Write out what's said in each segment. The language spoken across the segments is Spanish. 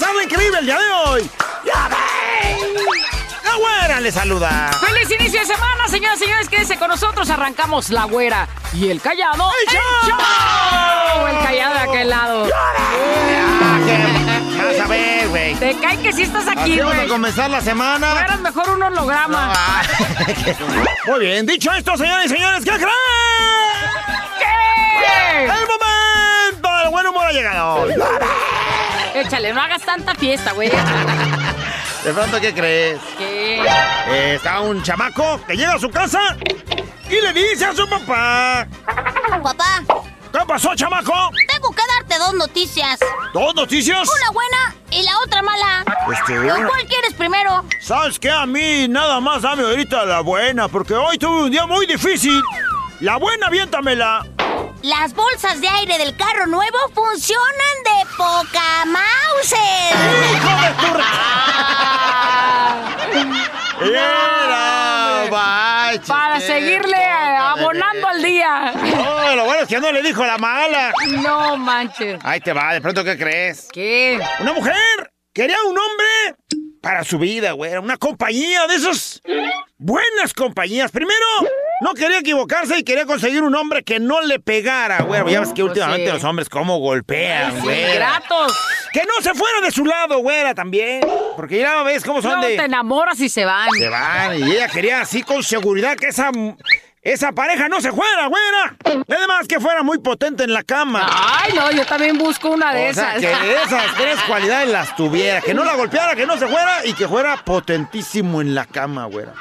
Lo increíble el día de hoy. ¡Ya! La güera le saluda. ¡Feliz inicio de semana, señoras y señores! Quédense con nosotros. Arrancamos la güera. ¿Y el callado? ¡El show! show! El callado de aquel lado. Ah, qué- Vas a ver, güey. Te cae que sí estás aquí, Así vamos a güey. comenzar la semana. Eras mejor un holograma. Ah, Muy bien, dicho esto, señores y señores, ¿qué creen? ¿Qué? El momento del buen humor ha llegado. Échale, no hagas tanta fiesta, güey. De pronto, ¿qué crees? ¿Qué? Eh, está un chamaco que llega a su casa y le dice a su papá. Papá, ¿Qué pasó, chamaco? tengo que darte dos noticias. ¿Dos noticias? Una buena y la otra mala. Este, ¿Cuál quieres primero? ¿Sabes qué? A mí nada más dame ahorita la buena, porque hoy tuve un día muy difícil. La buena, aviéntamela. Las bolsas de aire del carro nuevo funcionan de poca Mauser. ¡Hijo de tu... Era, manches, Para qué seguirle abonando al día. No, lo bueno es que no le dijo la mala. No manches. Ahí te va, de pronto, ¿qué crees? ¿Qué? Una mujer quería un hombre para su vida, güey. Una compañía de esas buenas compañías. Primero, no quería equivocarse y quería conseguir un hombre que no le pegara, güey. Ya ves que Pues últimamente sí. los hombres cómo golpean, Sí, güey. gratos. Que no se fuera de su lado, güera, también. Porque ya ves cómo son No de... te enamoras y se van. Se van y ella quería así con seguridad que esa, esa pareja no se fuera, güera. Además que fuera muy potente en la cama. Ay, no, yo también busco una de o sea, esas. que esas tres cualidades las tuviera. Que no la golpeara, que no se fuera y que fuera potentísimo en la cama, güera.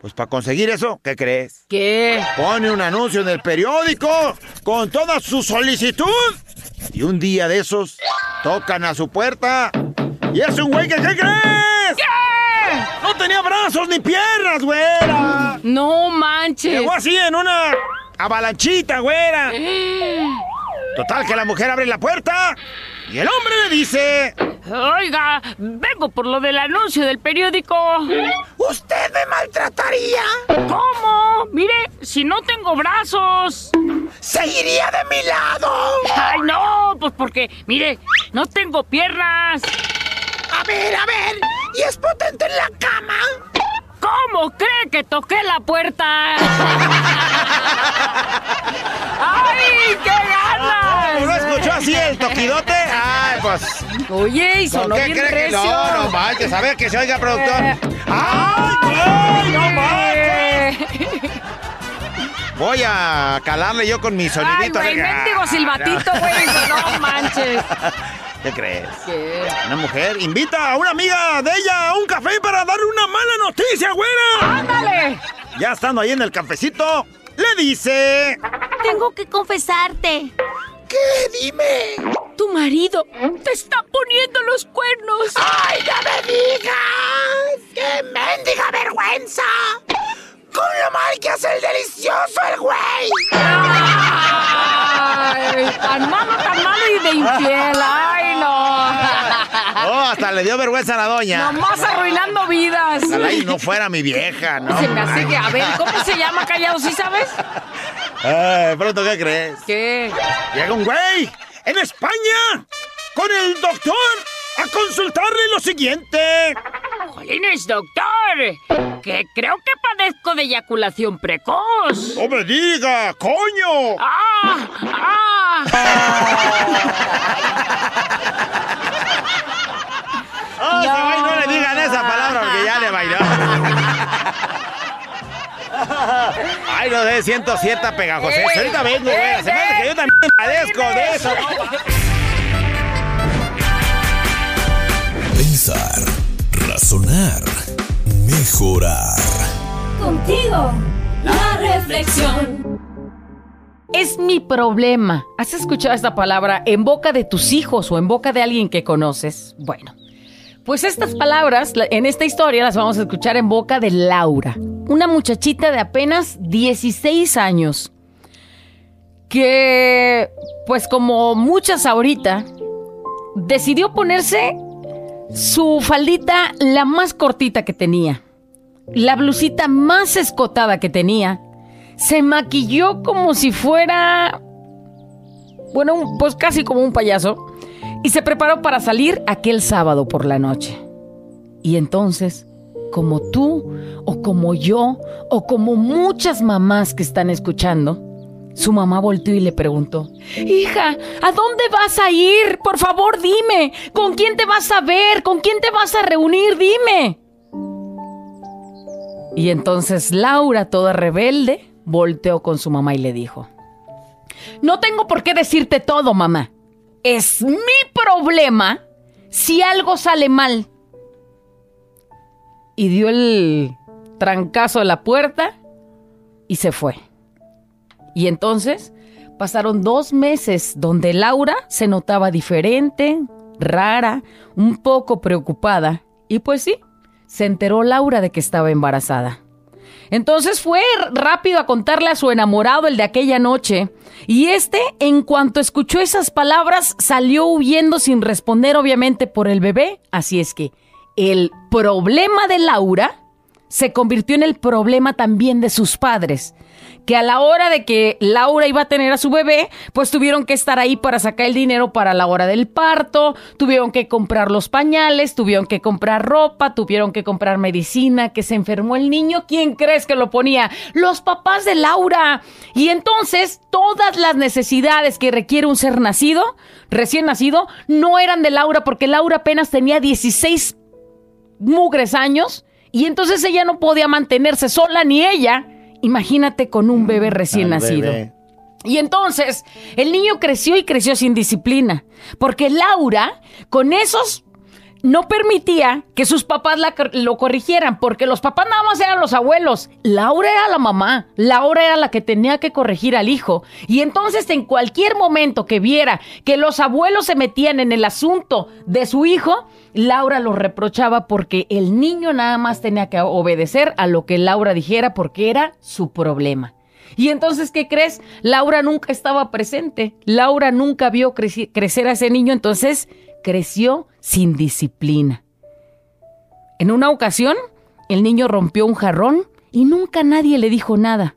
Pues para conseguir eso, ¿qué crees? ¿Qué? Pone un anuncio en el periódico con toda su solicitud. Y un día de esos tocan a su puerta. Y es un güey que, ¿qué crees? No tenía brazos ni piernas, güera. No manches. Llegó así en una avalanchita, güera. Total, que la mujer abre la puerta y el hombre le dice... Oiga, vengo por lo del anuncio del periódico. ¿Usted me maltrataría? ¿Cómo? Mire, si no tengo brazos. ¿Se iría de mi lado? Ay, no, pues porque, mire, no tengo piernas. A ver, a ver. ¿Y es potente en la cama? ¿Cómo cree que toqué la puerta? ¡Ay, qué ganas! ¿No escuchó así el toquidote? Ay, pues... Oye, y ¿Con sonó qué bien cree que no? No manches, a ver que se oiga, productor. Eh. ¡Ay, güey! ¡No manches! Eh. Voy a calarle yo con mi Ay, sonidito. güey, verga. mendigo silbatito, güey. No manches. ¿Qué crees? ¿Qué? Una mujer invita a una amiga de ella a un café para darle una mala noticia, güera. ¡Ándale! Ya estando ahí en el cafecito, le dice... Tengo que confesarte. ¿Qué? Dime. Tu marido te está poniendo los cuernos. ¡Ay, no me digas! ¡Qué mendiga vergüenza! ¡Con lo mal que hace el delicioso el güey! Ay, tan malo, tan malo y de infiel. Ay, no. Oh, hasta le dio vergüenza a la doña. Nomás arruinando vidas. Ojalá y no fuera mi vieja, ¿no? Se me hace que, a ver, ¿cómo se llama callado? ¿Sí sabes? Ay, pronto, ¿qué crees? ¿Qué? Llega un güey en España con el doctor a consultarle lo siguiente. Jolines, doctor, que creo que padezco de eyaculación precoz. ¡No me diga, coño! ¡Ah! ¡Ah! ¡Oh, ese güey no le digan esa palabra porque ya le bailó! Ay, no sé, siento cierta pegajosa. Ahorita vengo, güey. Se me hace que yo también padezco de eso. Pensar, razonar, mejorar. Contigo, La reflexión. Es mi problema. ¿Has escuchado esta palabra en boca de tus hijos o en boca de alguien que conoces? Bueno, pues estas palabras en esta historia las vamos a escuchar en boca de Laura, una muchachita de apenas 16 años, que, pues como muchas ahorita, decidió ponerse su faldita la más cortita que tenía, la blusita más escotada que tenía, se maquilló como si fuera, bueno, pues casi como un payaso, y se preparó para salir aquel sábado por la noche. Y entonces, como tú, o como yo, o como muchas mamás que están escuchando, su mamá volteó y le preguntó, Hija, ¿a dónde vas a ir? Por favor, dime. ¿Con quién te vas a ver? ¿Con quién te vas a reunir? Dime. Y entonces Laura, toda rebelde, volteó con su mamá y le dijo, No tengo por qué decirte todo, mamá. Es mi problema si algo sale mal. Y dio el trancazo a la puerta y se fue. Y entonces pasaron dos meses donde Laura se notaba diferente, rara, un poco preocupada. Y pues sí, se enteró Laura de que estaba embarazada. Entonces fue rápido a contarle a su enamorado el de aquella noche, y este, en cuanto escuchó esas palabras, salió huyendo sin responder obviamente por el bebé, así es que el problema de Laura se convirtió en el problema también de sus padres, que a la hora de que Laura iba a tener a su bebé, pues tuvieron que estar ahí para sacar el dinero para la hora del parto, tuvieron que comprar los pañales, tuvieron que comprar ropa, tuvieron que comprar medicina, que se enfermó el niño, ¿quién crees que lo ponía? Los papás de Laura. Y entonces todas las necesidades que requiere un ser nacido, recién nacido, no eran de Laura porque Laura apenas tenía 16 mugres años y entonces ella no podía mantenerse sola ni ella Imagínate con un bebé recién nacido. Y entonces el niño creció y creció sin disciplina, porque Laura con esos no permitía que sus papás lo corrigieran, porque los papás nada más eran los abuelos. Laura era la mamá, Laura era la que tenía que corregir al hijo. Y entonces en cualquier momento que viera que los abuelos se metían en el asunto de su hijo, Laura lo reprochaba porque el niño nada más tenía que obedecer a lo que Laura dijera porque era su problema. Y entonces, ¿qué crees? Laura nunca estaba presente. Laura nunca vio crecer a ese niño, entonces creció sin disciplina. En una ocasión, el niño rompió un jarrón y nunca nadie le dijo nada.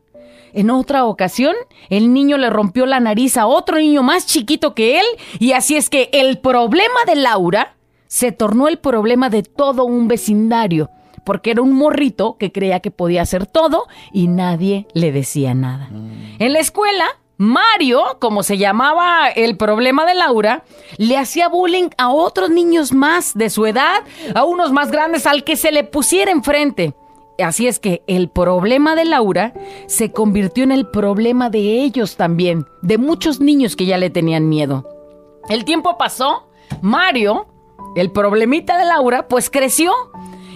En otra ocasión, el niño le rompió la nariz a otro niño más chiquito que él y así es que el problema de Laura se tornó el problema de todo un vecindario, porque era un morrito que creía que podía hacer todo y nadie le decía nada. Mm. En la escuela, Mario, como se llamaba el problema de Laura, le hacía bullying a otros niños más de su edad, a unos más grandes, al que se le pusiera enfrente. Así es que el problema de Laura se convirtió en el problema de ellos también, de muchos niños que ya le tenían miedo. El tiempo pasó, Mario el problemita de Laura, pues creció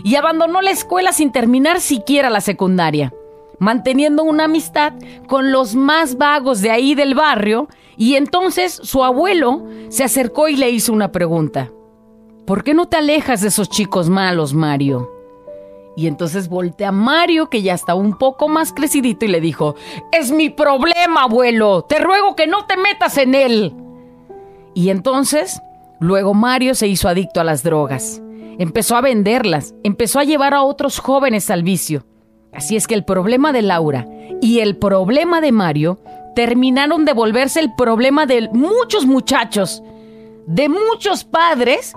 y abandonó la escuela sin terminar siquiera la secundaria, manteniendo una amistad con los más vagos de ahí del barrio, y entonces su abuelo se acercó y le hizo una pregunta. ¿Por qué no te alejas de esos chicos malos, Mario? Y entonces voltea a Mario, que ya está un poco más crecidito, y le dijo, Es mi problema, abuelo, te ruego que no te metas en él. Y entonces Luego Mario se hizo adicto a las drogas. Empezó a venderlas, empezó a llevar a otros jóvenes al vicio. Así es que el problema de Laura y el problema de Mario terminaron de volverse el problema de muchos muchachos, de muchos padres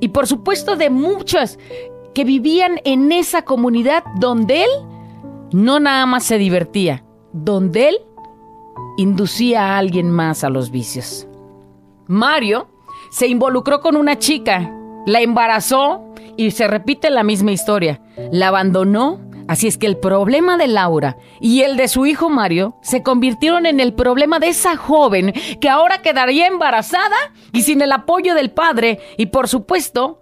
y por supuesto de muchos que vivían en esa comunidad donde él no nada más se divertía, donde él inducía a alguien más a los vicios. Mario se involucró con una chica, la embarazó y se repite la misma historia. La abandonó, así es que el problema de Laura y el de su hijo Mario se convirtieron en el problema de esa joven que ahora quedaría embarazada y sin el apoyo del padre y por supuesto,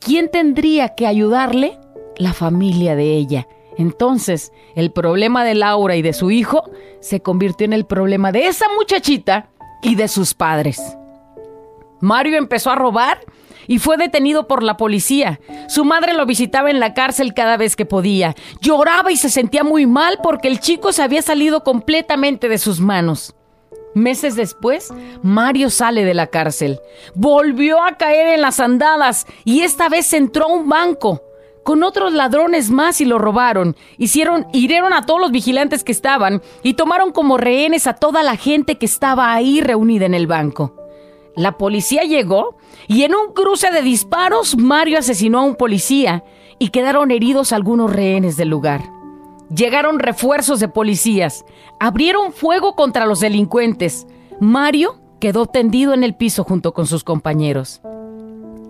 ¿quién tendría que ayudarle? La familia de ella. Entonces, el problema de Laura y de su hijo se convirtió en el problema de esa muchachita y de sus padres. Mario empezó a robar y fue detenido por la policía. Su madre lo visitaba en la cárcel cada vez que podía. Lloraba y se sentía muy mal porque el chico se había salido completamente de sus manos. Meses después, Mario sale de la cárcel. Volvió a caer en las andadas y esta vez entró a un banco con otros ladrones más y lo robaron. Hicieron, hirieron a todos los vigilantes que estaban y tomaron como rehenes a toda la gente que estaba ahí reunida en el banco. La policía llegó y en un cruce de disparos Mario asesinó a un policía y quedaron heridos algunos rehenes del lugar. Llegaron refuerzos de policías, abrieron fuego contra los delincuentes. Mario quedó tendido en el piso junto con sus compañeros.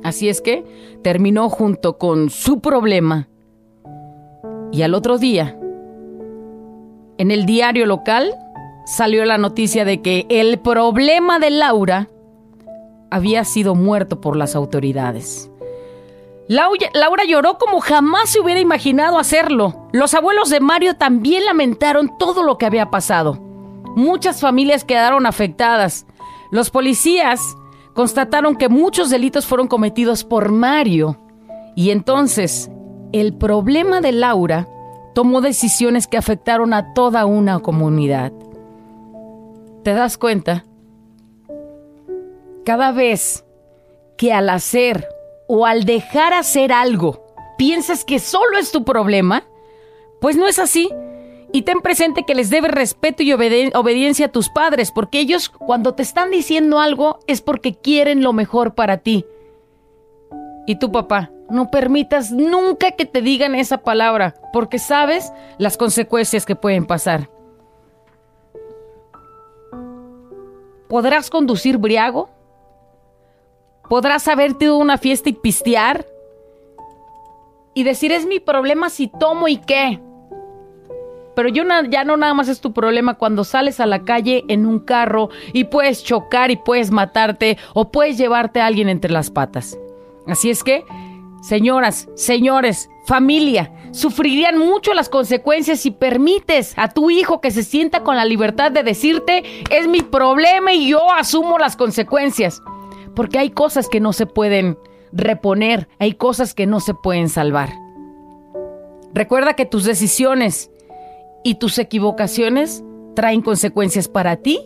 Así es que terminó junto con su problema. Y al otro día, en el diario local, salió la noticia de que el problema de Laura había sido muerto por las autoridades. Laura lloró como jamás se hubiera imaginado hacerlo. Los abuelos de Mario también lamentaron todo lo que había pasado. Muchas familias quedaron afectadas. Los policías constataron que muchos delitos fueron cometidos por Mario. Y entonces, el problema de Laura tomó decisiones que afectaron a toda una comunidad. ¿Te das cuenta? Cada vez que al hacer o al dejar hacer algo piensas que solo es tu problema, pues no es así. Y ten presente que les debes respeto y obediencia a tus padres, porque ellos cuando te están diciendo algo es porque quieren lo mejor para ti. Y tu papá, no permitas nunca que te digan esa palabra, porque sabes las consecuencias que pueden pasar. ¿Podrás conducir briago? ¿Podrás haberte ido a una fiesta y pistear? Y decir, es mi problema si tomo y qué. Pero yo ya no nada más es tu problema cuando sales a la calle en un carro y puedes chocar y puedes matarte o puedes llevarte a alguien entre las patas. Así es que, señoras, señores, familia, sufrirían mucho las consecuencias si permites a tu hijo que se sienta con la libertad de decirte, es mi problema y yo asumo las consecuencias. Porque hay cosas que no se pueden reponer, hay cosas que no se pueden salvar. Recuerda que tus decisiones y tus equivocaciones traen consecuencias para ti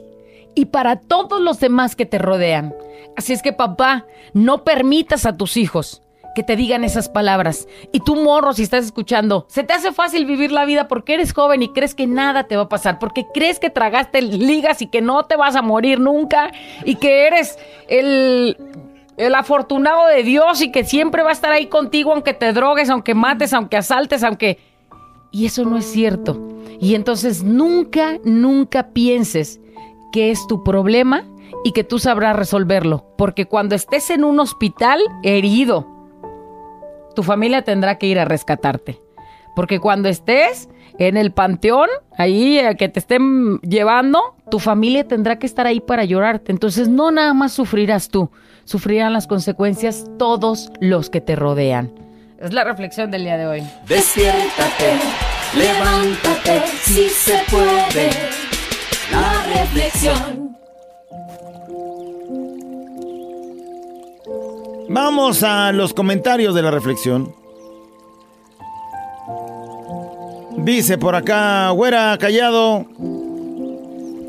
y para todos los demás que te rodean. Así es que papá, no permitas a tus hijos que te digan esas palabras. Y tú, morro, si estás escuchando, se te hace fácil vivir la vida porque eres joven y crees que nada te va a pasar, porque crees que tragaste ligas y que no te vas a morir nunca y que eres el, el afortunado de Dios y que siempre va a estar ahí contigo aunque te drogues, aunque mates, aunque asaltes, aunque... Y eso no es cierto. Y entonces nunca, nunca pienses que es tu problema y que tú sabrás resolverlo. Porque cuando estés en un hospital herido, tu familia tendrá que ir a rescatarte. Porque cuando estés en el panteón, ahí eh, que te estén llevando, tu familia tendrá que estar ahí para llorarte. Entonces no nada más sufrirás tú, sufrirán las consecuencias todos los que te rodean. Es la reflexión del día de hoy. Despiértate, levántate, si se puede. La reflexión. Vamos a los comentarios de la reflexión. Dice por acá, güera callado.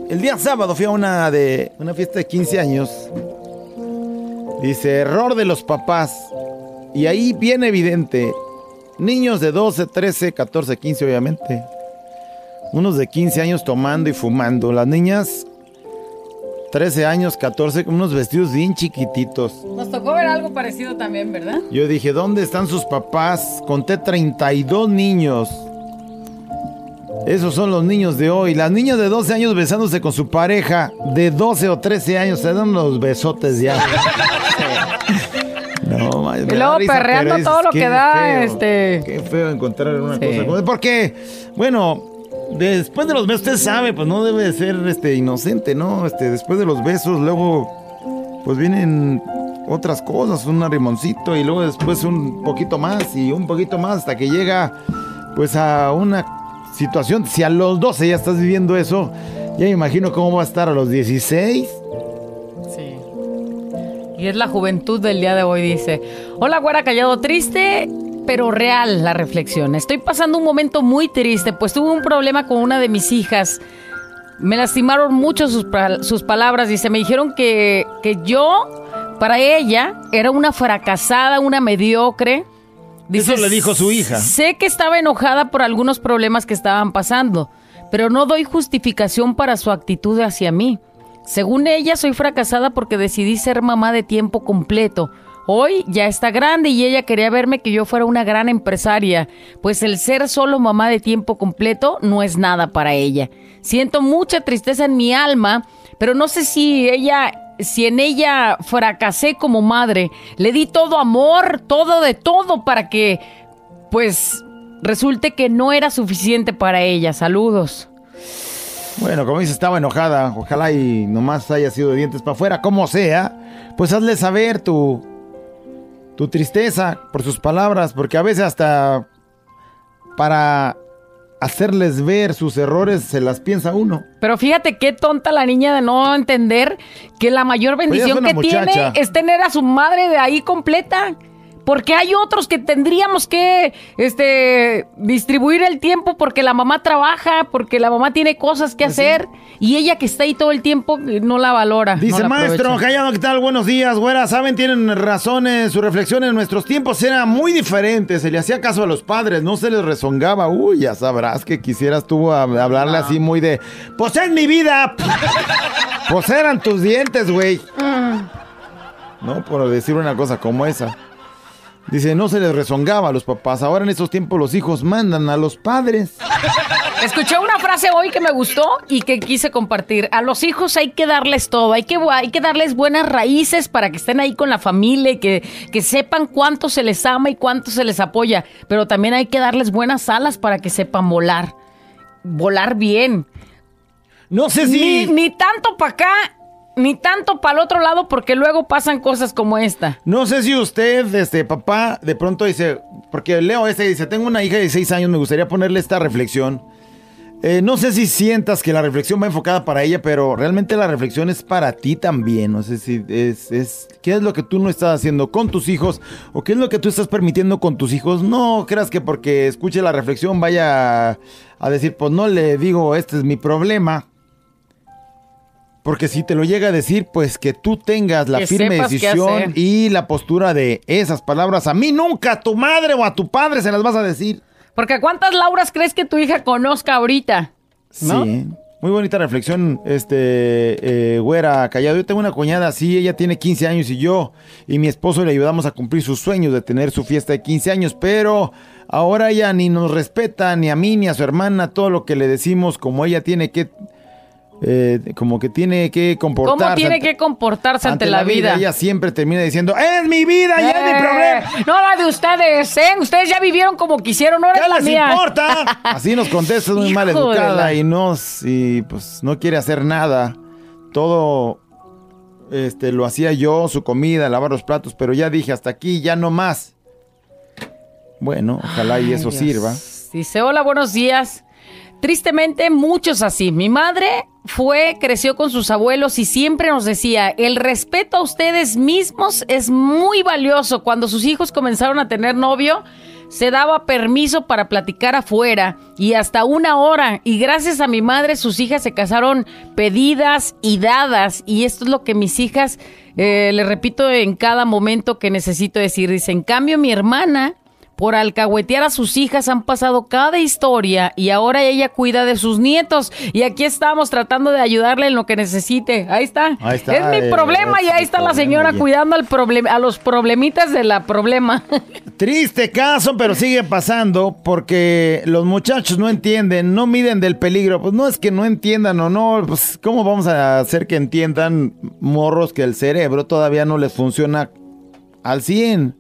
El día sábado fui a una de una fiesta de 15 años. Dice, error de los papás. Y ahí bien evidente, niños de 12, 13, 14, 15 obviamente. Unos de 15 años tomando y fumando. Las niñas 13 años, 14, con unos vestidos bien chiquititos. Nos tocó ver algo parecido también, ¿verdad? Yo dije, ¿dónde están sus papás? Conté 32 niños. Esos son los niños de hoy. Las niñas de 12 años besándose con su pareja de 12 o 13 años. Se dan los besotes ya. No, y luego perreando todo lo que da, este. Qué feo encontrar una cosa como. Porque, bueno, después de los besos, usted sabe, pues no debe ser este inocente, ¿no? Este, después de los besos, luego, pues vienen otras cosas, un rimoncito y luego después un poquito más y un poquito más hasta que llega pues a una situación. Si a los 12 ya estás viviendo eso, ya me imagino cómo va a estar a los 16. Sí. Y es la juventud del día de hoy, dice. Hola, güera callado, triste, pero real la reflexión. Estoy pasando un momento muy triste, pues tuve un problema con una de mis hijas. Me lastimaron mucho sus, sus palabras, dice. Me dijeron que, que yo, para ella, era una fracasada, una mediocre. Eso le dijo su hija. Sé que estaba enojada por algunos problemas que estaban pasando, pero no doy justificación para su actitud hacia mí. Según ella, soy fracasada porque decidí ser mamá de tiempo completo. Hoy ya está grande y ella quería verme que yo fuera una gran empresaria, pues el ser solo mamá de tiempo completo no es nada para ella. Siento mucha tristeza en mi alma, pero no sé si ella si en ella fracasé como madre, le di todo amor, todo de todo para que, pues, resulte que no era suficiente para ella. Saludos. Bueno, como dice, estaba enojada. Ojalá y nomás haya sido de dientes para afuera, como sea. Pues hazle saber tu, tu tristeza por sus palabras, porque a veces hasta para hacerles ver sus errores se las piensa uno. Pero fíjate qué tonta la niña de no entender que la mayor Pues bendición que muchacha. tiene es tener a su madre de ahí completa. Porque hay otros que tendríamos que este, distribuir el tiempo porque la mamá trabaja, porque la mamá tiene cosas Pues que hacer y ella que está ahí todo el tiempo no la valora. no Dice la maestro, callado, ¿qué tal? Buenos días, güera. Saben, tienen razones, su reflexión en nuestros tiempos era muy diferente. Se le hacía caso a los padres, no se les rezongaba. Uy, ya sabrás que quisieras tú hablarle así muy de, pues es mi vida. pues eran tus dientes, güey. No, por decir una cosa como esa. Dice, no se les rezongaba a los papás. Ahora en estos tiempos los hijos mandan a los padres. Escuché una frase hoy que me gustó y que quise compartir. A los hijos hay que darles todo, hay que, hay que darles buenas raíces para que estén ahí con la familia y que, que sepan cuánto se les ama y cuánto se les apoya. Pero también hay que darles buenas alas para que sepan volar. Volar bien. No sé si... Ni, ni tanto para acá, ni tanto para el otro lado, porque luego pasan cosas como esta. No sé si usted, este papá, de pronto dice, porque leo este dice, tengo una hija de 16 años, me gustaría ponerle esta reflexión. Eh, no sé si sientas que la reflexión va enfocada para ella, pero realmente la reflexión es para ti también. No sé si es, es, ¿qué es lo que tú no estás haciendo con tus hijos? ¿O qué es lo que tú estás permitiendo con tus hijos? No creas que porque escuche la reflexión vaya a, a decir, pues no le digo, este es mi problema. Porque si te lo llega a decir, pues que tú tengas la Que firme decisión y la postura de esas palabras. A mí nunca, a tu madre o a tu padre se las vas a decir. Porque ¿cuántas Lauras crees que tu hija conozca ahorita? ¿No? Sí. Muy bonita reflexión, este, eh, güera callado. Yo tengo una cuñada así, ella tiene 15 años y yo y mi esposo le ayudamos a cumplir sus sueños de tener su fiesta de 15 años, pero ahora ella ni nos respeta, ni a mí, ni a su hermana, todo lo que le decimos, como ella tiene que, eh, como que tiene que comportarse. ¿Cómo tiene ante- que comportarse ante, la vida? Ella siempre termina diciendo, es mi vida, ya es mi Eh, problema. No la de ustedes, ¿eh? Ustedes ya vivieron como quisieron, no ¿Qué era la les mía. importa? Así nos contesta, es muy mal educada y no, y pues no quiere hacer nada. Todo este lo hacía yo, su comida, lavar los platos, pero ya dije hasta aquí, ya no más. Bueno, ojalá y eso Dios. sirva. Dice, hola, buenos días. Tristemente, muchos así. Mi madre fue, creció con sus abuelos y siempre nos decía, el respeto a ustedes mismos es muy valioso. Cuando sus hijos comenzaron a tener novio, se daba permiso para platicar afuera y hasta una hora. Y gracias a mi madre, sus hijas se casaron pedidas y dadas. Y esto es lo que mis hijas, eh, le repito en cada momento que necesito decir. Dice, en cambio, mi hermana por alcahuetear a sus hijas han pasado cada historia y ahora ella cuida de sus nietos. Y aquí estamos tratando de ayudarle en lo que necesite. Ahí está. Ahí está, Es mi problema es y ahí está la señora cuidando al a los problemitas de la problema. Triste caso, pero sigue pasando porque los muchachos no entienden, no miden del peligro. Pues no es que no entiendan o no, pues ¿cómo vamos a hacer que entiendan morros que el cerebro todavía no les funciona al 100?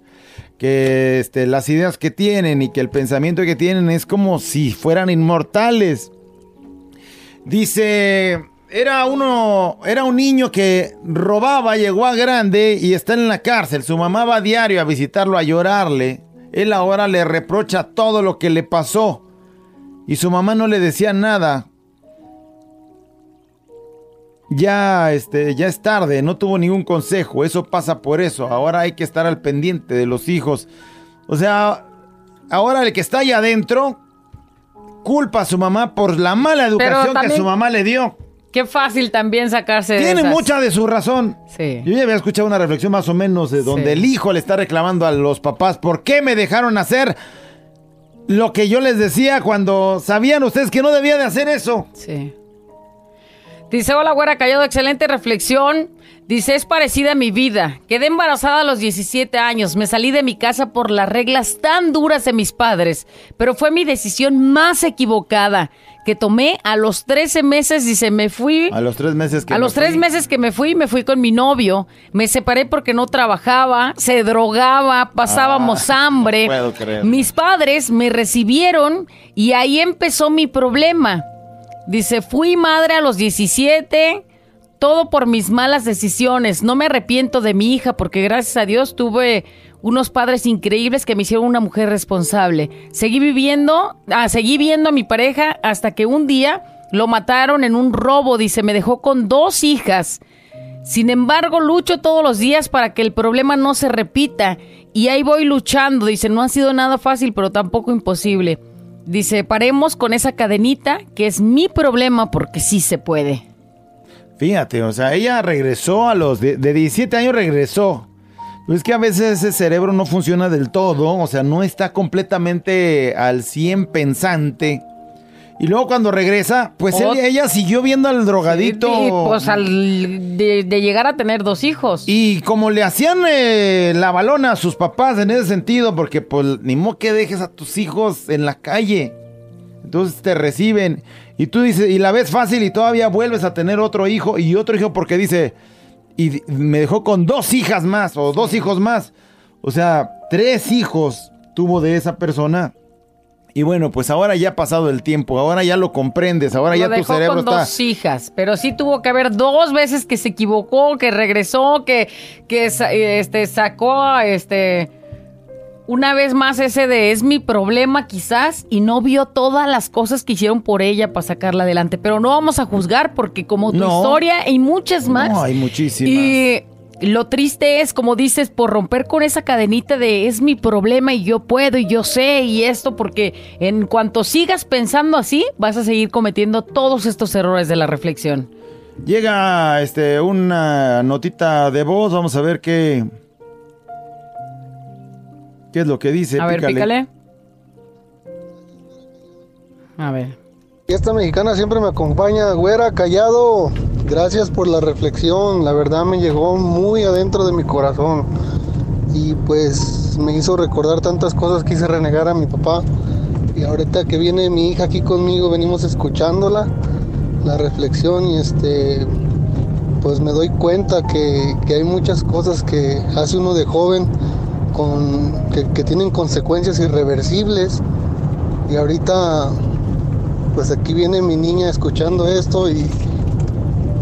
Que este, las ideas que tienen y que el pensamiento que tienen es como si fueran inmortales. Dice, era uno, era un niño que robaba, llegó a grande y está en la cárcel. Su mamá va a diario a visitarlo, a llorarle. Él ahora le reprocha todo lo que le pasó. Y su mamá no le decía nada. Ya, este, ya es tarde, no tuvo ningún consejo. Eso pasa por eso. Ahora hay que estar al pendiente de los hijos. O sea, ahora el que está allá adentro culpa a su mamá por la mala educación que su mamá le dio. Qué fácil también sacarse de Tiene esas. mucha de su razón. Sí. Yo ya había escuchado una reflexión más o menos de donde Sí. el hijo le está reclamando a los papás, ¿por qué me dejaron hacer lo que yo les decía cuando sabían ustedes que no debía de hacer eso? Sí. Dice, hola, güera callado, excelente reflexión. Dice, es parecida a mi vida. Quedé embarazada a los 17 años. Me salí de mi casa por las reglas tan duras de mis padres. Pero fue mi decisión más equivocada que tomé a los 13 meses. Dice, me fui... A los tres meses que A me los tres fui. meses que me fui, me fui con mi novio. Me separé porque no trabajaba, se drogaba, pasábamos Ah, hambre. no puedo creer. Mis padres me recibieron y ahí empezó mi problema. Dice, fui madre a los 17, todo por mis malas decisiones. No me arrepiento de mi hija porque gracias a Dios tuve unos padres increíbles que me hicieron una mujer responsable. Seguí viviendo, ah, seguí viendo a mi pareja hasta que un día lo mataron en un robo. Dice, me dejó con dos hijas. Sin embargo, lucho todos los días para que el problema no se repita. Y ahí voy luchando. Dice, no ha sido nada fácil, pero tampoco imposible. Dice, paremos con esa cadenita, que es mi problema, porque sí se puede. Fíjate, o sea, ella regresó a los de, de 17 años regresó. Pero es que a veces ese cerebro no funciona del todo, o sea, no está completamente al 100 pensante. Y luego cuando regresa, pues él- ella siguió viendo al drogadito. Y, pues al de, de llegar a tener dos hijos. Y como le hacían eh, la balona a sus papás en ese sentido, porque pues ni modo que dejes a tus hijos en la calle. Entonces te reciben y tú dices, y la ves fácil y todavía vuelves a tener otro hijo y otro hijo porque dice, y me dejó con dos hijas más o dos hijos más. O sea, tres hijos tuvo de esa persona. Y bueno, pues ahora ya ha pasado el tiempo, ahora ya lo comprendes, ahora Lo ya tu cerebro con está... dos hijas, pero sí tuvo que haber dos veces que se equivocó, que regresó, que, que este, sacó este una vez más ese de es mi problema quizás y no vio todas las cosas que hicieron por ella para sacarla adelante. Pero no vamos a juzgar porque como tu No. historia hay muchas más. No, hay muchísimas. Y lo triste es, como dices, por romper con esa cadenita de es mi problema y yo puedo y yo sé y esto, porque en cuanto sigas pensando así, vas a seguir cometiendo todos estos errores de la reflexión. Llega este una notita de voz, vamos a ver qué qué es lo que dice. A ver, pícale. A ver. Esta mexicana siempre me acompaña, güera, callado. Gracias por la reflexión, la verdad me llegó muy adentro de mi corazón. Y pues me hizo recordar tantas cosas que hice renegar a mi papá. Y ahorita que viene mi hija aquí conmigo, venimos escuchándola, la reflexión y este, pues me doy cuenta que, que hay muchas cosas que hace uno de joven con, que, que tienen consecuencias irreversibles. Y ahorita pues aquí viene mi niña escuchando esto y,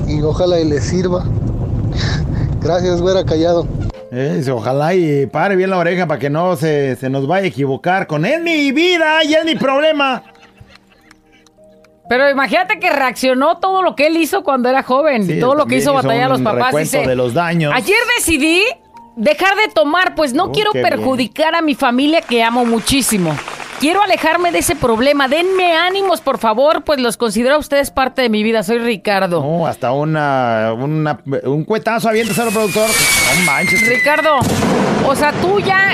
y ojalá y le sirva. Gracias, güera callado. Eh, dice, ojalá y pare bien la oreja para que no se, se nos vaya a equivocar con es mi vida y es mi problema. Pero imagínate que reaccionó todo lo que él hizo cuando era joven, Sí, todo lo que hizo batallar a los papás. Dice, de los daños. Ayer decidí dejar de tomar, pues no quiero perjudicar a mi familia que amo muchísimo. Quiero alejarme de ese problema. Denme ánimos, por favor, pues los considero a ustedes parte de mi vida. Soy Ricardo. No, hasta una, una- un cuetazo avienta al productor. No manches. Ricardo, o sea, tú ya,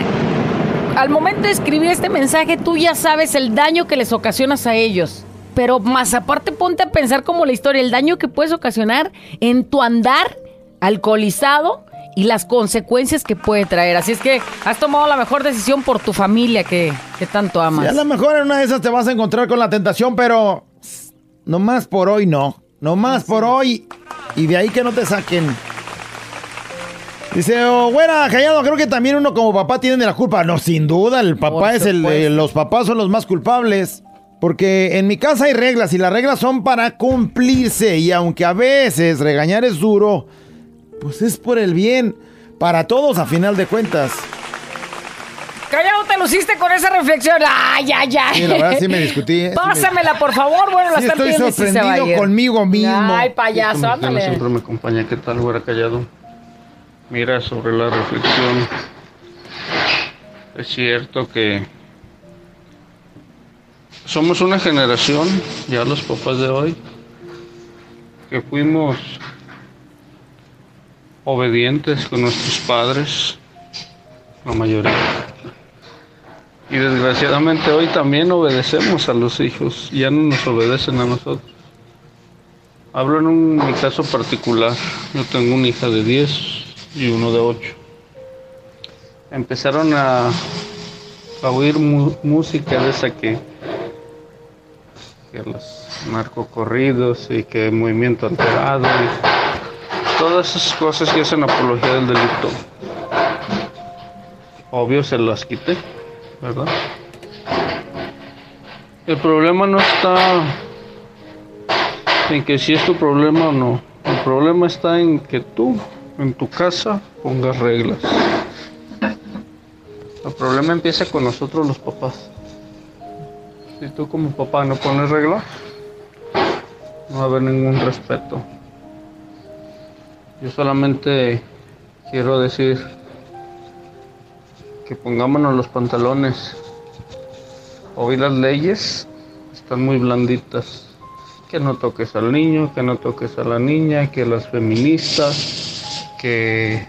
al momento de escribir este mensaje, tú ya sabes el daño que les ocasionas a ellos. Pero más aparte ponte a pensar como la historia, el daño que puedes ocasionar en tu andar alcoholizado y las consecuencias que puede traer. Así es que has tomado la mejor decisión por tu familia que, que tanto Y amas. a lo mejor en una de esas te vas a encontrar con la tentación, pero no más por hoy no. No más por hoy. Y de ahí que no te saquen. Dice, oh, güera, callado, creo que también uno como papá tiene la culpa. No, sin duda, el papá Por es el, eh, los papás son los más culpables. Porque en mi casa hay reglas y las reglas son para cumplirse. Y aunque a veces regañar es duro, pues es por el bien. Para todos a final de cuentas. Callado te luciste con esa reflexión. Ay, ay, ay. Sí, la verdad sí me discutí. eh, Pásamela, por favor. Bueno, la Sí, están estoy sorprendido ir. conmigo mismo. Ay, payaso, ándale. siempre me acompaña. ¿Qué tal, güera callado? Mira, sobre la reflexión, es cierto que somos una generación, ya los papás de hoy, que fuimos obedientes con nuestros padres, la mayoría. Y desgraciadamente hoy también obedecemos a los hijos, ya no nos obedecen a nosotros. Hablo en un, caso particular. Yo tengo una hija de 10 y uno de 8. Empezaron a, a oír música de esa que, que los narcocorridos y que movimiento alterado y todas esas cosas que hacen apología del delito. Obvio se las quité, ¿verdad? El problema no está en que si es tu problema o no. El problema está en que tú, en tu casa, pongas reglas. El problema empieza con nosotros los papás. Si tú como papá no pones reglas, no va a haber ningún respeto. Yo solamente quiero decir que pongámonos los pantalones. Hoy las leyes están muy blanditas que no toques al niño, que no toques a la niña, que las feministas, que,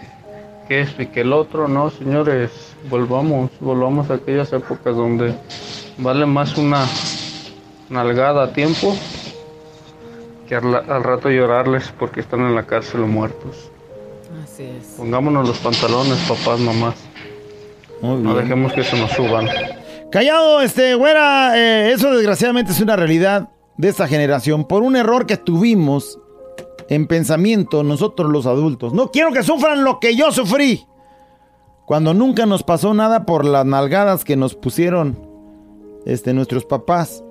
que esto y que el otro. No, señores, volvamos, volvamos a aquellas épocas donde vale más una nalgada a tiempo que al, al rato llorarles porque están en la cárcel o muertos. Así es. Pongámonos los pantalones, papás, mamás. Muy No bien. dejemos que se nos suban. Callado, este, güera, eh, eso desgraciadamente es una realidad de esta generación por un error que tuvimos en pensamiento nosotros los adultos. No quiero que sufran lo que yo sufrí. Cuando nunca nos pasó nada por las nalgadas que nos pusieron este, nuestros papás.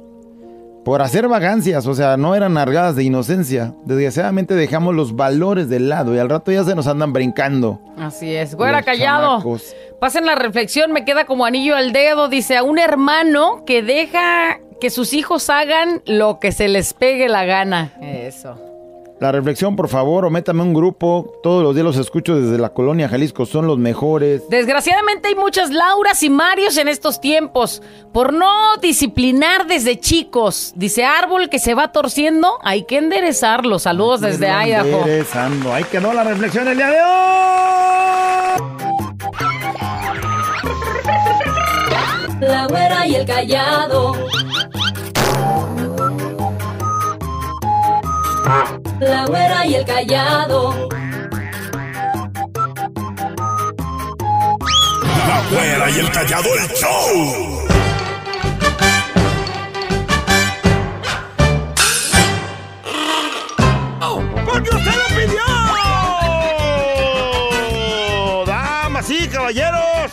Por hacer vagancias, o sea, no eran nalgadas de inocencia. Desgraciadamente dejamos los valores de lado y al rato ya se nos andan brincando. Así es. Güera, Los callado. chamacos. Pasen la reflexión, me queda como anillo al dedo. Dice, a un hermano que deja que sus hijos hagan lo que se les pegue la gana. Eso. La reflexión, por favor, o métame un grupo. Todos los días los escucho desde la colonia Jalisco, son los mejores. Desgraciadamente hay muchas Lauras y Marios en estos tiempos por no disciplinar desde chicos. Dice árbol que se va torciendo, hay que enderezarlo. Saludos desde Idaho. enderezando. Ahí quedó la reflexión el día de hoy. La güera y el callado. La güera y el callado. La güera y el callado el show. ¡Porque usted lo pidió! Damas y caballeros,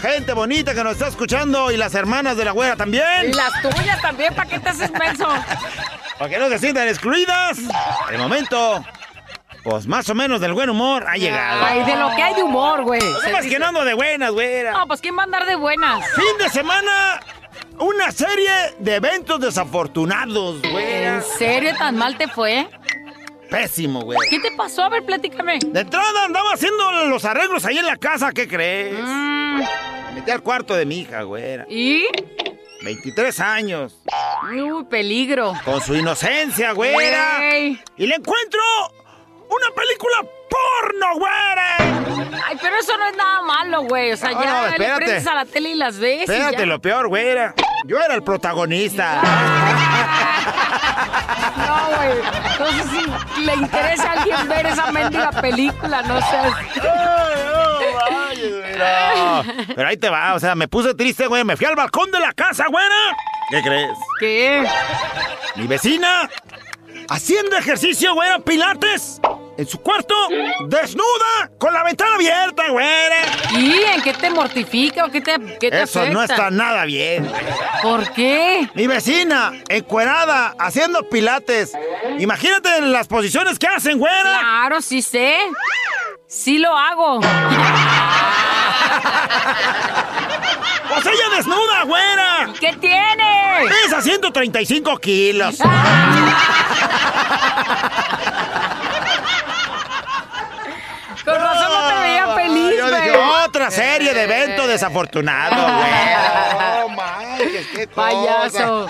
gente bonita que nos está escuchando y las hermanas de la güera también. Y las tuyas también, ¿para qué te haces menso? Para que no se sientan excluidas. El momento, pues más o menos del buen humor ha llegado. Ay, de lo que hay de humor, güey. No que no ando de buenas, güera. No, pues ¿quién va a andar de buenas? Fin de semana, una serie de eventos desafortunados, güera. ¿En serio tan mal te fue? Pésimo, güey. ¿Qué te pasó? A ver, platícame. De entrada andaba haciendo los arreglos ahí en la casa, ¿qué crees? Mm, Me metí al cuarto de mi hija, güera. ¿Y? 23 años. Uy, peligro. Con su inocencia, güera. Güey. Y le encuentro una película porno, güera. Ay, pero eso no es nada malo, güey. O sea, No, ya no, le prendes a la tele y las ves. y Espérate, ya. lo peor, güera. Yo era el protagonista. No, güey. Entonces, si le interesa a alguien ver esa mendiga película, no sé. Pero, pero ahí te va, o sea, me puse triste, güey. Me fui al balcón de la casa, güera. ¿Qué crees? ¿Qué? Mi vecina haciendo ejercicio, güera, pilates. En su cuarto, desnuda, con la ventana abierta, güera. ¿Y en qué te mortifica o qué te, qué te Eso no está nada bien. ¿Por qué? Mi vecina, encuerada, haciendo pilates. Imagínate las posiciones que hacen, güera. Claro, sí sé. Sí lo hago. Pues ella desnuda, güera. ¿Qué tiene? Pesa 135 kilos. Con razón no te veía feliz, Yo dije, güey. otra serie de evento desafortunado, güera. No manches, qué cosa. Payaso.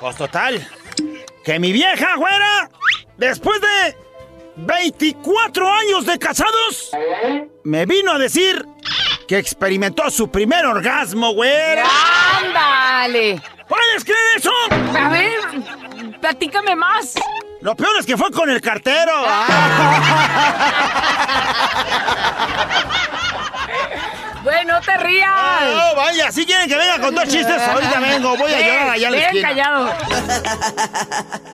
Pues total, que mi vieja, güera, después de 24 años de casados, me vino a decir que experimentó su primer orgasmo, güera. ¡Ándale! ¿Puedes creer eso? A ver, platícame más. Lo peor es que fue con el cartero. Güey, no te rías. Oh, vaya, si quieren que venga con dos chistes, ahorita vengo. Voy a llorar allá a la esquina. callado.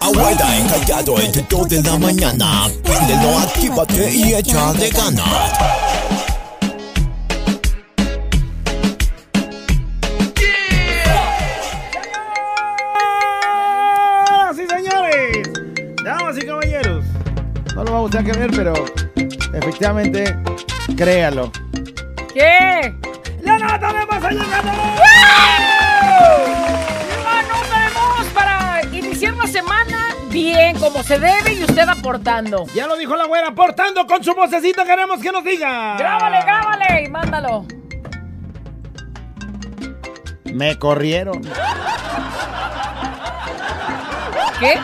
Abuela encallado entre 2 de la mañana. Préndelo, actívate y échale ganas. ¡Ah, sí, señores! Damas y caballeros. No lo vamos a creer, pero efectivamente, créalo. ¿Qué? ¡La nota de más allá La nota de voz para iniciar la semana bien, como se debe y usted aportando. Ya lo dijo la güera, aportando con su vocecita, queremos que nos diga. Grábale, grábale y mándalo. Me corrieron. ¿Qué?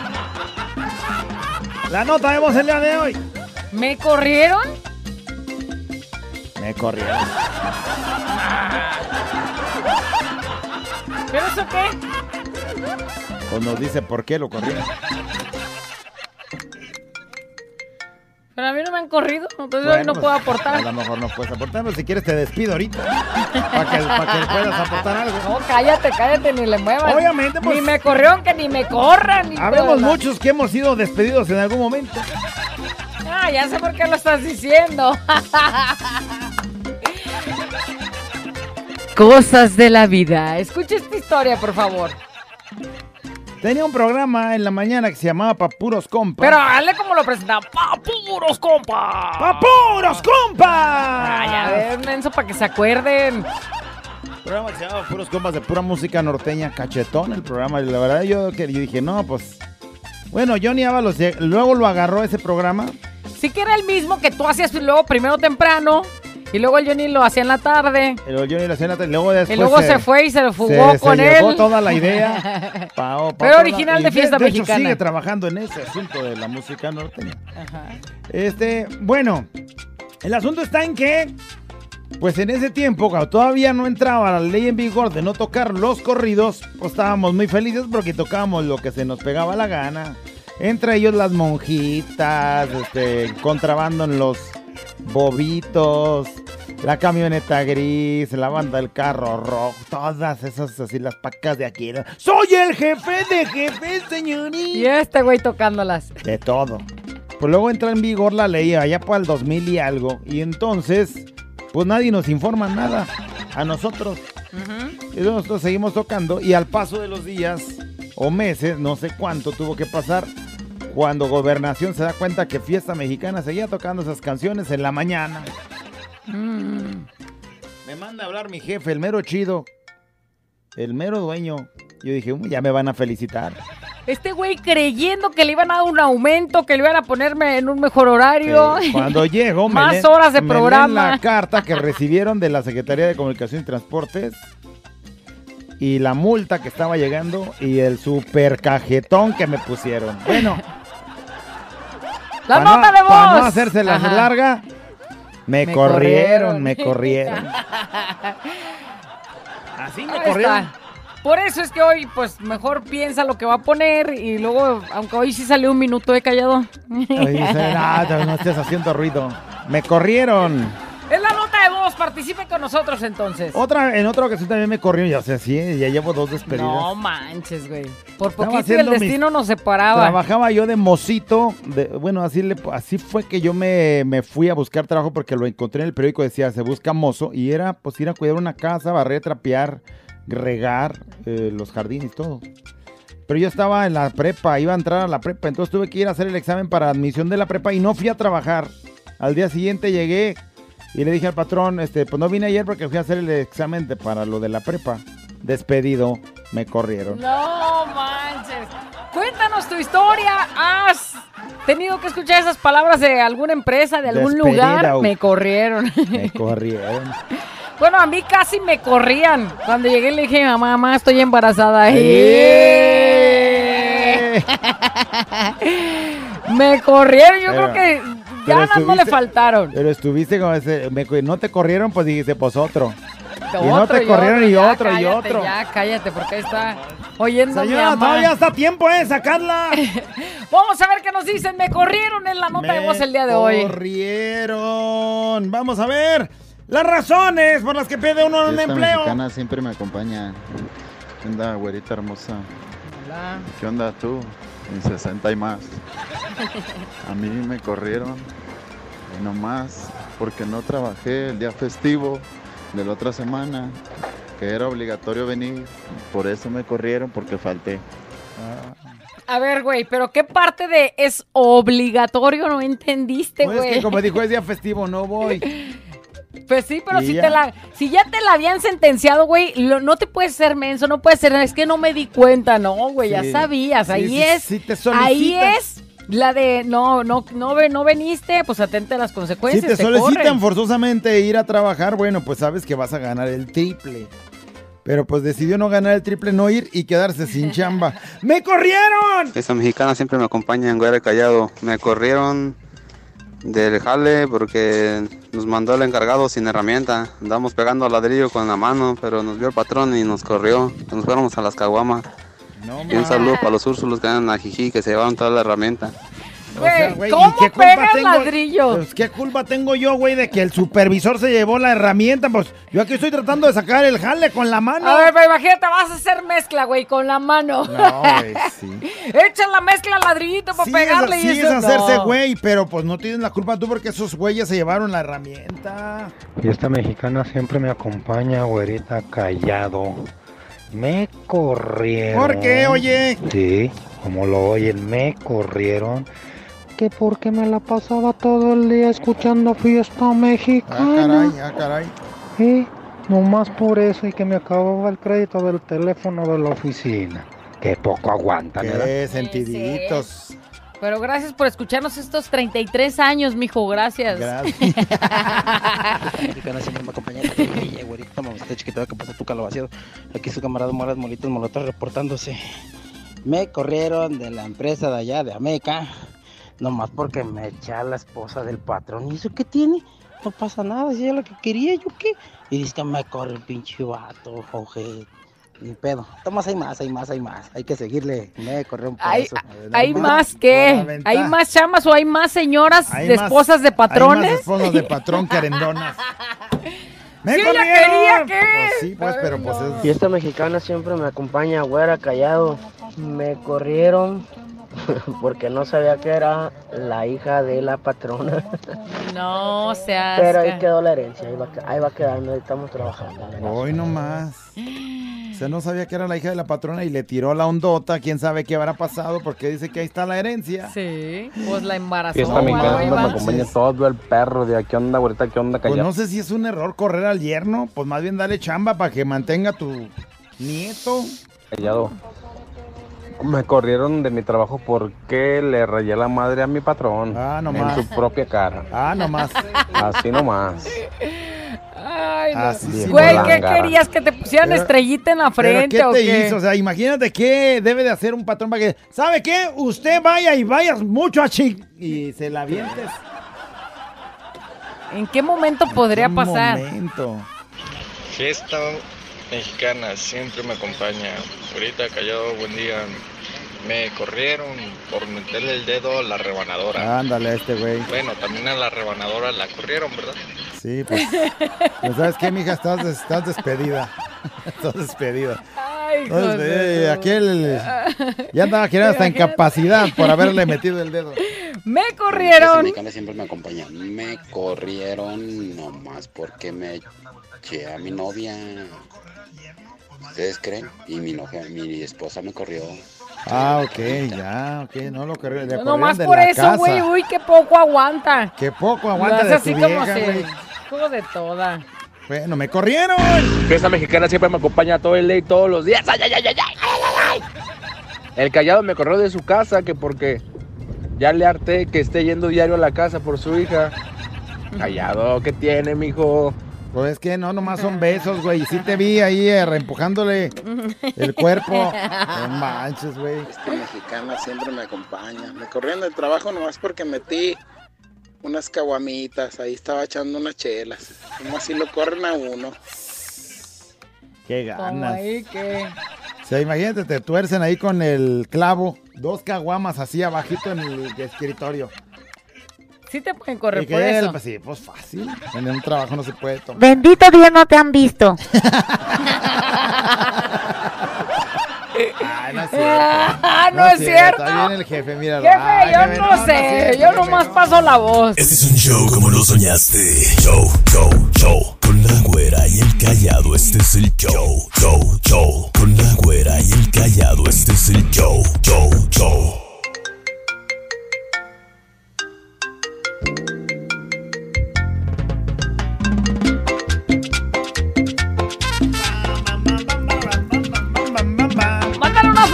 La nota de voz el día de hoy. ¿Me corrieron? Me corrieron. ¿Pero eso qué? Pues nos dice por qué lo corrieron. Me han corrido, entonces hoy Bueno, no pues, puedo aportar. A lo mejor no puedes aportar, pero si quieres te despido ahorita. Para que, que puedas aportar algo. No, cállate, cállate, ni le muevas. Obviamente, pues- Ni me corrieron, que ni me corran. Habemos muchos que hemos sido despedidos en algún momento. Ah, ya sé por qué lo estás diciendo. Cosas de la vida. Escucha esta historia, por favor. Tenía un programa en la mañana que se llamaba Pa' Puros Compas. Pero hazle como lo presentaba. ¡Pa puros, compa! ¡Pa' Puros Compas! Ah, ya ves, menso, para que se acuerden. programa que se llamaba Puros Compas de pura música norteña, cachetón el programa. Y la verdad yo, que, yo dije, no, pues... Bueno, Johnny Ábalos luego lo agarró ese programa. Sí que era el mismo que tú hacías luego primero temprano y luego el Johnny lo hacía en la tarde. Pero Johnny lo hacía en la tele, luego después Y luego se fue y se fugó se- se con llevó él. toda la idea. Pa' Pero original de fiesta de hecho, mexicana. sigue trabajando en ese asunto de la música norteña. Este, bueno, el asunto está en que, pues en ese tiempo, cuando todavía no entraba la ley en vigor de no tocar los corridos, pues estábamos muy felices porque tocábamos lo que se nos pegaba la gana. Entre ellos las monjitas, este, contrabando en los bobitos, la camioneta gris, la banda del carro rojo, todas esas así las pacas de aquí. ¿no? Soy el jefe de jefes, señorita. Y este güey tocándolas. De todo. Pues luego entra en vigor la ley allá para el 2000 y algo. Y entonces, pues nadie nos informa nada a nosotros. Y nosotros seguimos tocando. Y al paso de los días o meses, no sé cuánto tuvo que pasar, cuando Gobernación se da cuenta que Fiesta Mexicana seguía tocando esas canciones en la mañana. Me manda a hablar mi jefe, el mero chido, el mero dueño. Yo dije, "Uy, ya me van a felicitar. Este güey creyendo que le iban a dar un aumento, que le iban a ponerme en un mejor horario. Eh, Cuando llego, me Más leen- horas de me leen programa. la carta que recibieron de la Secretaría de Comunicación y Transportes y la multa que estaba llegando y el super cajetón que me pusieron. Bueno, La nota no, de voz. pa' no hacerse la larga, me, Me corrieron, corrieron. me corrieron. Así me Ahí corrieron. está. Por eso es que hoy, pues, mejor piensa lo que va a poner y luego, aunque hoy sí salió un minuto de callado. Ay, dice, "Ah, no estés haciendo ruido. Me corrieron. Voz participe con nosotros entonces. Otra, en otra ocasión también me corrió, ya o sea, sí, ya llevo dos despedidas. No manches, güey. Por Estaba poquito el haciendo mis- destino nos separaba. Trabajaba yo de mocito, de, bueno, así, le, así fue que yo me, me fui a buscar trabajo porque lo encontré en el periódico, decía, se busca mozo, y era pues ir a cuidar una casa, barrer, trapear, regar eh, los jardines y todo. Pero yo estaba en la prepa, iba a entrar a la prepa, entonces tuve que ir a hacer el examen para admisión de la prepa y no fui a trabajar. Al día siguiente llegué y le dije al patrón, este, pues no vine ayer porque fui a hacer el examen de- para lo de la prepa. Despedido, me corrieron. No manches. Cuéntanos tu historia. ¿Has tenido que escuchar esas palabras de alguna empresa, de algún Despedida, lugar? Me corrieron. Me corrieron. bueno, a mí casi me corrían. Cuando llegué le dije, mamá, mamá, estoy embarazada. ¡Eh! me corrieron. Yo Pero- creo que ganas no le faltaron. Pero estuviste como ese, me no te corrieron, pues dijiste, pues otro. y no te corrieron y ya otro y otro. Ya, cállate, porque ahí está oyendo mi Señora, mamá. todavía está tiempo, ¿eh? Sacarla. Vamos a ver qué nos dicen. Me corrieron en la nota de Me voz el día de hoy. corrieron. Vamos a ver las razones por las que pide uno un empleo. mexicana siempre me acompaña. ¿Qué onda, güerita hermosa? Hola. ¿Qué onda tú? En 60 y más. A mí me corrieron. Y nomás porque no trabajé el día festivo de la otra semana. Que era obligatorio venir. Por eso me corrieron, porque falté. A ver, güey, pero ¿qué parte de es obligatorio no entendiste, Pues es güey? que como dijo, es día festivo, no voy. Pues sí, pero si, ya. te la, si ya te la habían sentenciado, güey, lo- no te puedes ser menso, no puedes ser, es que no me di cuenta, no, güey, ya sabías, Sí, ahí sí, es, sí te ahí es la de, no, no, no, no veniste, pues atente a las Si consecuencias, te te solicitan corren. forzosamente ir a trabajar, bueno, pues sabes que vas a ganar el triple. Pero pues decidió no ganar el triple, no ir y quedarse sin chamba. ¡Me corrieron! Esa mexicana siempre me acompaña en Guerra Callado. Me corrieron del jale porque nos mandó el encargado sin herramienta. Andamos pegando ladrillo con la mano, pero nos vio el patrón y nos corrió. Nos fuéramos a las caguamas. y un saludo para los úrsulos que andan en Ajijí que se llevaron toda la herramienta. O sea, Güey, güey, ¿cómo ¿y qué culpa pegas tengo? ladrillo? Pues, ¿qué culpa tengo yo, güey, de que el supervisor se llevó la herramienta? Pues yo aquí estoy tratando de sacar el jale con la mano. A ver, pero imagínate, vas a hacer mezcla, güey, con la mano. No, güey, sí. Echa la mezcla al ladrillito para Sí, pegarle es, y sí, eso. es hacerse no. güey, pero pues no tienes la culpa tú porque esos güeyes se llevaron la herramienta. Y esta mexicana siempre me acompaña, güerita, callado. Me corrieron. ¿Por qué, oye? Sí, como lo oyen, me corrieron. Que porque me la pasaba todo el día escuchando fiesta Ah, mexicana. caray, ah, caray. Y nomás por eso y que me acababa el crédito del teléfono de la oficina. Que poco aguantan, ¿verdad? Qué sentiditos. Pero gracias por escucharnos estos 33 años, mijo, gracias. Tu calabaciado. Aquí su camarada Moras Molitos Molotov reportándose. Me corrieron de la empresa de allá, de Ameca. Nomás porque me eché a la esposa del patrón. ¿Y eso qué tiene? No pasa nada, si es lo que quería, ¿yo qué? Y dice que me corre el pinche vato, oje. Ni pedo. Tomás, hay más, hay más, hay más. Hay que seguirle. Me corrió un ¿Hay, pedazo. ¿hay más que? ¿Hay más chamas o hay más señoras Hay de más- esposas de Hay patrones? más esposas de patrón querendonas. ¡Me Si ella quería, ¿qué? Pues sí, pues, pero pues es... Y esta mexicana siempre me acompaña, güera, callado. Me corrieron porque no sabía que era la hija de la patrona. No seas. Pero ahí quedó la herencia, ahí va, ahí va quedando, ahí estamos trabajando. Hoy nomás. O sea, no sabía que era la hija de la patrona y le tiró la ondota. Quién sabe qué habrá pasado porque dice que ahí está la herencia. Sí, pues la embarazó. Fiesta siempre va. me acompaña todo el perro de aquí onda, güerita, ¿qué onda, Pues no sé si es un error correr al yerno. Pues más bien dale chamba para que mantenga tu nieto. Callado. Me corrieron de mi trabajo porque le rayé la madre a mi patrón. Ah, nomás. En su propia cara. Ah, nomás. Así nomás. Ay, no. Así sí, Güey, no. ¿qué querías? ¿Que te pusieran Pero- estrellita en la ¿Pero frente qué o te qué? hizo? O sea, imagínate qué debe de hacer un patrón para que... ¿Sabe qué? Usted vaya y vaya mucho a chi... Y se la avientes. ¿En qué momento podría Un pasar? momento. Fiesta mexicana siempre me acompaña. Ahorita callado, buen día. Me corrieron por meterle el dedo a la rebanadora. Ándale a este güey. Bueno, también a la rebanadora la corrieron, ¿verdad? Sí, pues. pues, ¿Sabes qué, mija? Estás, des- estás despedida. Estás despedida. Ay, Estás despedida. Y aquel ya andaba queriendo hasta incapacidad por haberle metido el dedo. Me corrieron. mexicana siempre me acompaña. Me corrieron nomás porque me eché a mi novia. ¿Ustedes creen? Y mi novia, mi esposa me corrió. Ah, ok, ya, ok, no lo corrió. le No corrieron más de por la eso, güey. Uy, qué poco aguanta. Qué poco aguanta de así tu como vieja. Hijo de toda. Bueno, me corrieron. Esa mexicana siempre me acompaña todo el día y todos los días. ¡Ay, ay, ay, ay, ay, ay, ay! El callado me corrió de su casa que porque ya le harté que esté yendo diario a la casa por su hija. Callado, ¿qué tiene, mijo? Pues es que no, nomás son besos, güey. Sí te vi ahí eh, reempujándole el cuerpo. No manches, güey. Esta mexicana siempre me acompaña. Me corrieron del trabajo nomás porque metí unas caguamitas. Ahí estaba echando unas chelas. Como así lo corren a uno. Qué ganas. ahí que... O sea, imagínate, te tuercen ahí con el clavo. Dos caguamas así abajito en el escritorio. Sí te pueden correr Y que por él, eso. pues sí, pues fácil. En un trabajo no se puede tomar. Bendito Dios no te han visto. Ay, no es cierto. Ah, no es cierto. Ahí viene el jefe, míralo. Jefe, Ay, yo jefe, no, es sé. cierto, yo jefe. nomás paso la voz. Este es un show como lo soñaste. Show, show, show. Con la güera y el callado, este es el show. Show, show. Con la güera y el callado, este es el show. Show, show.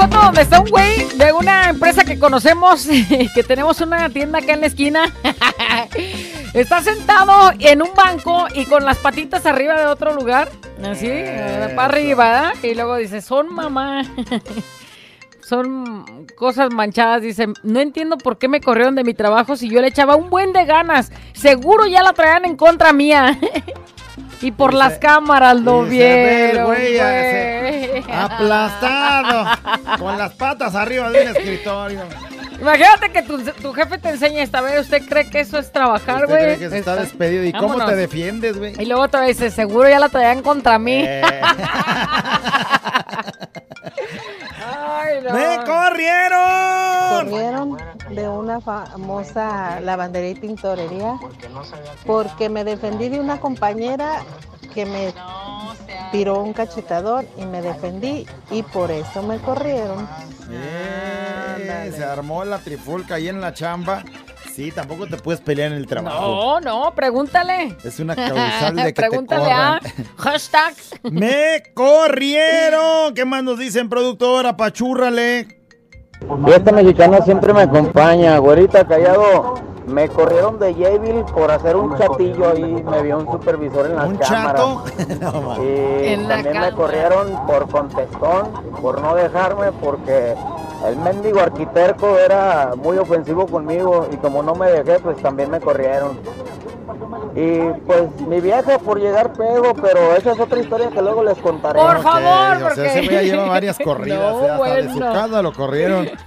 Donde está un güey de una empresa que conocemos, que tenemos una tienda acá en la esquina. Está sentado en un banco y con las patitas arriba de otro lugar. Así, eh, para arriba. ¿eh? Y luego dice, son mamá. Son cosas manchadas. Dice, no entiendo por qué me corrieron de mi trabajo si yo le echaba un buen de ganas. Seguro ya la traían en contra mía. Y por las cámaras lo dice, "Ve el vieron. güey, güey". Aplastado. con las patas arriba de un escritorio. Imagínate que tu, tu jefe te enseña esta vez. ¿Usted cree que eso es trabajar, ¿Usted güey? cree que se está despedido? ¿Y cómo te defiendes, güey? Y luego otra vez dice, seguro ya la traían contra mí. Eh. Ay, no. ¡Me corrieron! Corrieron de una famosa lavandería y tintorería porque me defendí de una compañera que me tiró un cachetador y me defendí y por eso me corrieron. Eh, se armó la trifulca ahí en la chamba. Sí, tampoco te puedes pelear en el trabajo. No, no, pregúntale. Es una causal de que te Pregúntale a corran. hashtag. ¡Me corrieron! ¿Qué más nos dicen, productora? Pachúrrale. Y esta mexicana siempre me acompaña, güerita callado. Me corrieron de Yaville por hacer un chatillo ahí, me vio un supervisor en las ¿Un cámaras. chato? No. Y En la también me cámara. corrieron por contestón, por no dejarme, porque el mendigo arquitecto era muy ofensivo conmigo y como no me dejé, pues también me corrieron. Y pues mi vieja por llegar pedo, pero esa es otra historia que luego les contaré. Por favor, O sea, ese ya lleva varias corridas. No, hasta de su casa lo corrieron.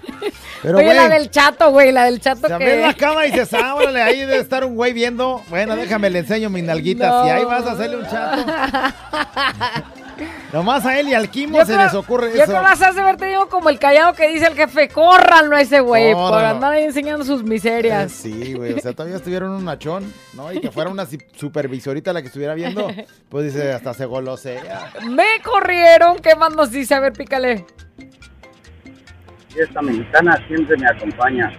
Pero, Oye, la del chato, güey, la del chato Ya que... ves la cama y dices, ah, órale, ahí debe estar un güey viendo. Bueno, déjame le enseño mis nalguitas. No. Y ahí vas a hacerle un chato. Nomás a él y al Kimo Yo se creo- les ocurre Yo eso. creo que haber tenido como el callado que dice el jefe, córranlo a ese güey, por Córranlo. andar ahí enseñando sus Eh, miserias. sí, güey. O sea, todavía estuvieron un nachón, ¿no? Y que fuera una supervisorita la que estuviera viendo. Pues dice, hasta se golosea. Me corrieron, ¿qué más nos dice? A ver, pícale. Y esta mexicana siempre me acompaña.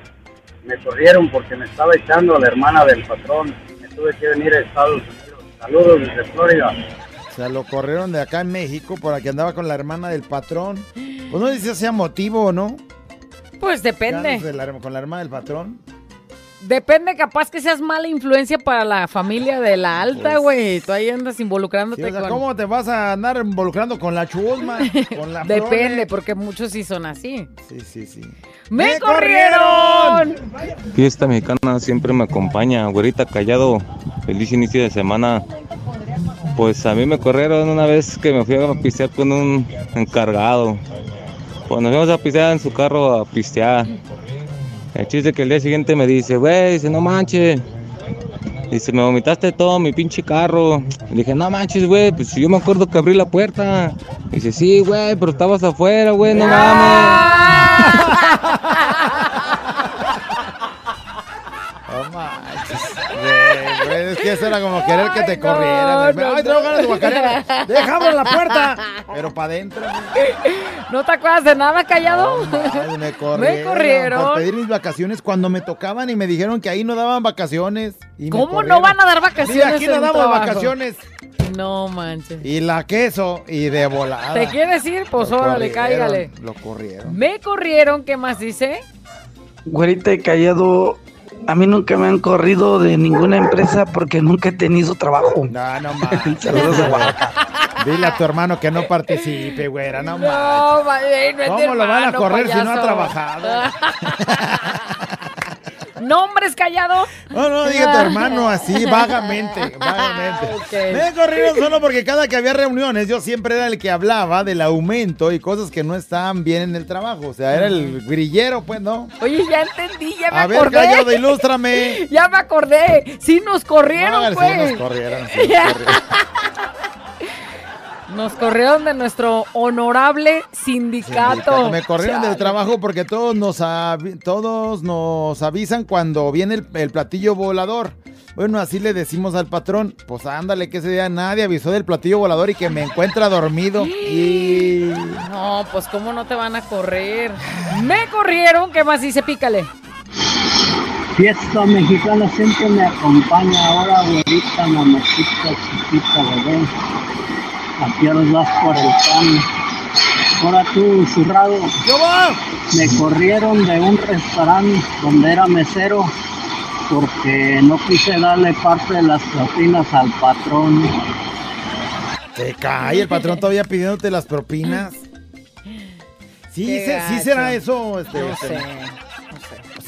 Me corrieron porque me estaba echando a la hermana del patrón. Me tuve que venir a Estados Unidos. Saludos desde Florida. O sea, lo corrieron de acá en México por que andaba con la hermana del patrón. Pues no dice si sea motivo o no. Pues depende. Andas de la- con la hermana del patrón. Depende, capaz que seas mala influencia para la familia de la alta, Pues- güey. Tú ahí andas involucrándote Sí, o sea, con... ¿cómo te vas a andar involucrando con la chusma? Con la Depende, porque muchos sí son así. Sí, sí, sí. ¡Me, ¡Me corrieron! Fiesta mexicana siempre me acompaña, güerita callado. Feliz inicio de semana. Pues a mí me corrieron una vez que me fui a pistear con un encargado. Pues nos fuimos a pistear en su carro a pistear. El chiste que el día siguiente me dice, güey, dice, no manches. Dice, me vomitaste todo mi pinche carro. Le dije, no manches, güey, pues yo me acuerdo que abrí la puerta. Dice, sí, güey, pero estabas afuera, güey, no mames. No manches. Güey, güey, es que eso era como querer que te corrieran. no, Ay, tengo ganas de guacarear. Déjame la puerta. Pero para adentro. ¿No te acuerdas de nada, callado? Ay, me corrieron. Me corrieron. Por pedir mis vacaciones cuando me tocaban y me dijeron que ahí no daban vacaciones. y ¿Cómo no van a dar vacaciones? Mira, aquí no damos trabajo? vacaciones. No manches. Y la queso y de volada. ¿Te quieres ir? Pues Lo órale, cáigale. Lo corrieron. Me corrieron, ¿qué más dice? Güerita y callado, a mí nunca me han corrido de ninguna empresa porque nunca he tenido trabajo. No, no manches. Saludos de Oaxaca. Dile a tu hermano que no participe, güera, no. No, eh, no ¿Cómo lo van a correr si no ha trabajado? ¿Nombres callado? No, no, diga tu hermano así, vagamente, vagamente. Ok. Me corrieron solo porque cada que había reuniones yo siempre era el que hablaba del aumento y cosas que no estaban bien en el trabajo. O sea, era el grillero, pues, ¿no? Oye, ya entendí, ya me A ver, acordé. Callado, ilústrame. Ya me acordé. Sí nos corrieron, pues. sí, nos corrieron, sí, nos corrieron. Nos corrieron de nuestro honorable sindicato. Me corrieron del trabajo porque todos nos, todos nos avisan cuando viene el, el platillo volador. Bueno, así le decimos al patrón, pues ándale que ese día nadie avisó del platillo volador y que me encuentra dormido. Y... No, pues cómo no te van a correr. Me corrieron, ¿qué más dice? Pícale. Fiesta mexicana siempre me acompaña ahora, güerita, mamacita, chiquita, bebé. ¿A qué horas vas por el pan? Ahora tú, zurrado. Me corrieron de un restaurante donde era mesero porque no quise darle parte de las propinas al patrón. Te cae el patrón todavía pidiéndote las propinas. Sí, se- sí será eso. Este, No este, sé.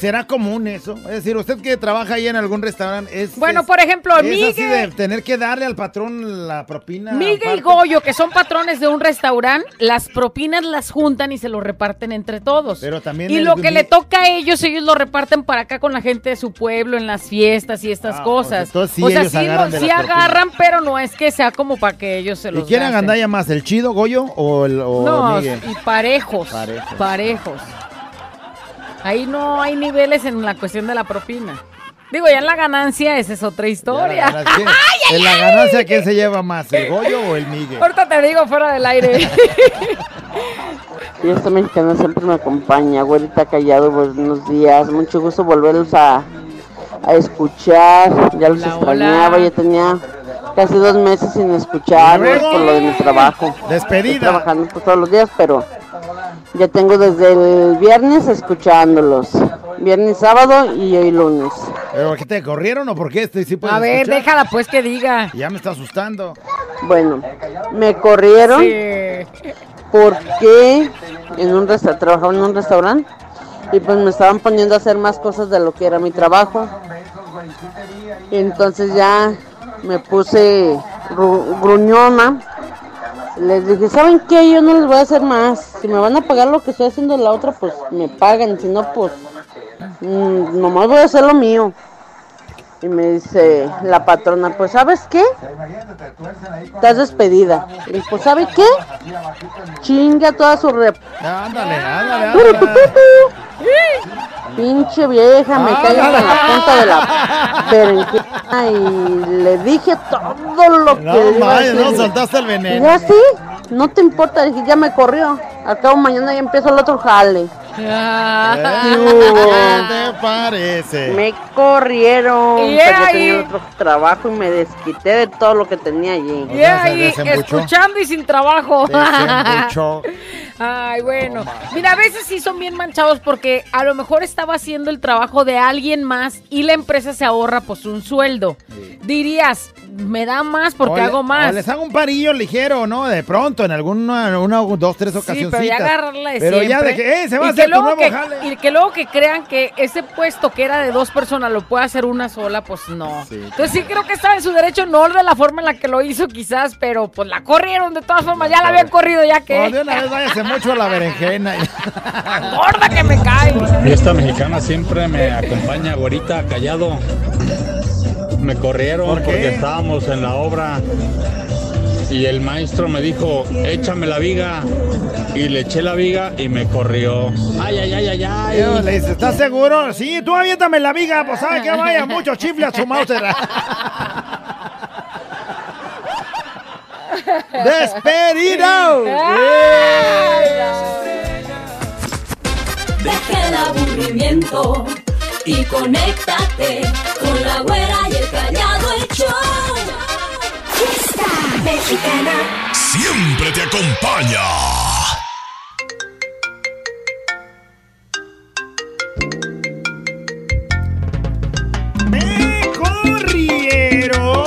¿Será común eso? Es decir, usted que trabaja ahí en algún restaurante, es... Bueno, es- por ejemplo, es Miguel- así de tener que darle al patrón la propina. Miguel y. Goyo, que son patrones de un restaurante, las propinas las juntan y se lo reparten entre todos. Pero también y el- lo que le toca a ellos, ellos lo reparten para acá con la gente de su pueblo, en las fiestas y estas Ah, cosas. o sea, sí o sea, sí, agarran sí pero no es que sea como para que ellos se ¿Y los quién gasten. agandalla más, el chido, Goyo o el o No, Miguel? y parejos, Parejos. parejos. Ahí no hay niveles en la cuestión de la propina. Digo, ya en la ganancia, esa es otra historia. Ya la ganancia- ¿En la ganancia quién se lleva más, el Goyo o el Miguel? Ahorita te digo fuera del aire. Fiesta mexicana siempre me acompaña, güerita callado, buenos días, mucho gusto volverlos a, a escuchar, ya los Hola, extrañaba, hola. ya tenía casi dos meses sin escucharlos por lo de mi trabajo. Despedida. Estoy trabajando todos los días, pero ya tengo desde el viernes escuchándolos, viernes, sábado y hoy lunes. ¿Pero qué te corrieron o por qué? Este sí puedes A ver, escuchar? déjala pues que diga. Ya me está asustando. Bueno, me corrieron Sí. porque en un resta- trabajaba en un restaurante y pues me estaban poniendo a hacer más cosas de lo que era mi trabajo. Y entonces ya me puse gru- gruñona. Les dije, ¿saben qué? Yo no les voy a hacer más. Si me van a pagar lo que estoy haciendo la otra, pues me pagan. Si no, pues mm, nomás voy a hacer lo mío. Y me dice la patrona, pues ¿sabes qué? Estás despedida. Y pues ¿sabe qué? Chinga toda su rep. Ándale, ándale, ándale. Pinche vieja, me cae hasta en la punta de la berenjena y le dije todo lo que No, vaya, no, el Y veneno. ya sí, no te importa, dije, ya me corrió. Al cabo mañana ya empiezo el otro jale. ¿Qué hubo? te parece? Me corrieron, Y yo ahí- tenía otro trabajo y me desquité de todo lo que tenía allí. Y ahí, escuchando y sin trabajo. Ay, bueno. Mira, a veces sí son bien manchados porque a lo mejor estaba haciendo el trabajo de alguien más y la empresa se ahorra pues un sueldo. Dirías, me da más porque O hago más. O les hago un parillo ligero, ¿no? De pronto, en alguna, una, dos, tres Sí, ocasiones. pero ya agarrarla de Pero ya de que, eh, se va Y a hacer tu nuevo que- jale. Y que luego que crean que ese puesto que era de dos personas lo puede hacer una sola, pues no. Entonces sí creo que estaba en su derecho, no de la forma en la que lo hizo quizás, pero pues la corrieron de todas formas, ya la habían corrido ya que... Oh, de una vez váyase mucho a la berenjena. gorda que me cae. Fiesta mexicana siempre me acompaña, güerita, callado. Me corrieron ¿Por porque estábamos en la obra y el maestro me dijo, échame la viga. Y le eché la viga y me corrió. Ay, ay, ay, ay, ay. Le dice, ¿estás seguro? Sí, tú aviéntame la viga, pues sabe que vaya mucho chifle a su Mauser. ¡Despedido! Deja el aburrimiento y conéctate con la güera y el callado el show. Fiesta mexicana. Siempre te acompaña. ¡Me corrieron!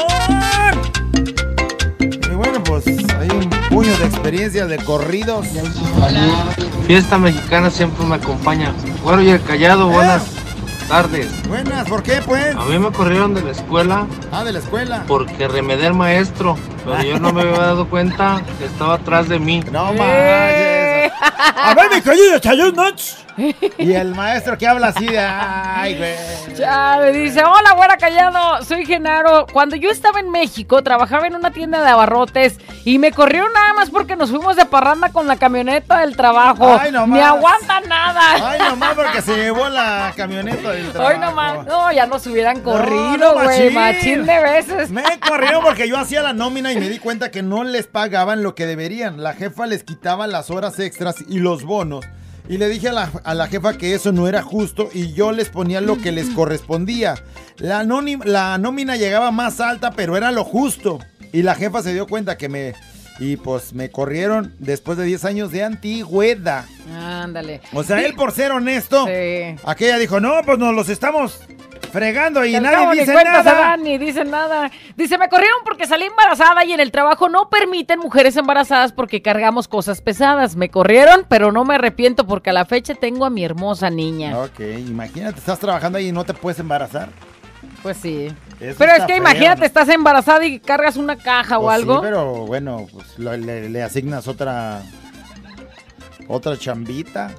Y bueno, pues hay un puño de experiencias de corridos. Fiesta mexicana siempre me acompaña. Güero y el callado, buenas tardes. Buenas, ¿por qué pues? A mí me corrieron de la escuela Ah, de la escuela. porque remedé al maestro, pero yo no me había dado cuenta que estaba atrás de mí. No manches. A ver, mi querido Chayón Nuts. Y el maestro que habla así de. Ay, güey. Chale, dice, hola, güera callado, soy Genaro. Cuando yo estaba en México, trabajaba en una tienda de abarrotes y me corrieron nada más porque nos fuimos de parranda con la camioneta del trabajo. Ay, no Ni más. aguanta nada. Ay, nomás porque se llevó la camioneta del trabajo. Hoy nomás. No, ya nos hubieran No, corrido, no, güey. machín de veces. Me corrieron porque yo hacía la nómina y me di cuenta que no les pagaban lo que deberían. La jefa les quitaba las horas extras y los bonos. Y le dije a la, a la jefa que eso no era justo y yo les ponía lo que les correspondía. La, anónim- la nómina llegaba más alta, pero era lo justo. Y la jefa se dio cuenta que me... Y pues me corrieron después de 10 años de antigüedad. Ándale. O sea, él por ser honesto, Sí. aquella dijo, no, pues nos los estamos fregando y nadie cabo dice se nada. ni dicen nada. Dice, me corrieron porque salí embarazada y en el trabajo no permiten mujeres embarazadas porque cargamos cosas pesadas. Me corrieron, pero no me arrepiento porque a la fecha tengo a mi hermosa niña. Ok, imagínate, estás trabajando ahí y no te puedes embarazar. Pues sí. Eso pero es que feo, imagínate, ¿no? estás embarazada y cargas una caja o Pues sí, algo. pero bueno, pues lo- le, le asignas otra otra chambita.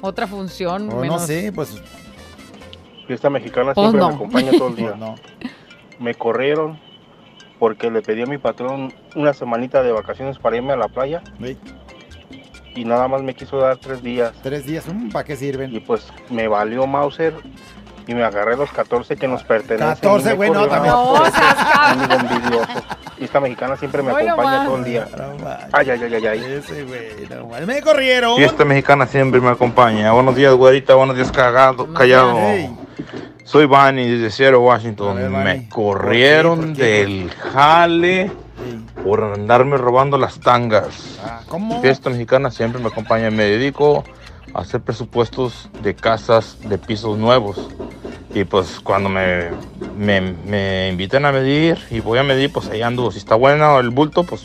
Otra función. O no sé, pues Fiesta mexicana Pues siempre no. me acompaña todo el día. Pues no. Me corrieron porque le pedí a mi patrón una semanita de vacaciones para irme a la playa. Y nada más me quiso dar tres días. Tres días, ¿para qué sirven? Y pues me valió Mauser y me agarré los 14 que nos pertenecen. 14, y me güey, no, también. No, envidioso. Fiesta mexicana siempre me acompaña todo el día. Ay, ay, ay, ay, ay. Ese güey, no. Me corrieron. Fiesta mexicana siempre me acompaña. Buenos días, güerita. Buenos días, cagado, callado. Hey. Soy Bunny desde Seattle, Washington. me corrieron del jale por andarme robando las tangas. Ah, ¿Cómo? Fiesta mexicana siempre me acompaña. Me dedico hacer presupuestos de casas de pisos nuevos. Y pues cuando me, me, me invitan a medir y voy a medir, pues ahí ando. Si está bueno el bulto, pues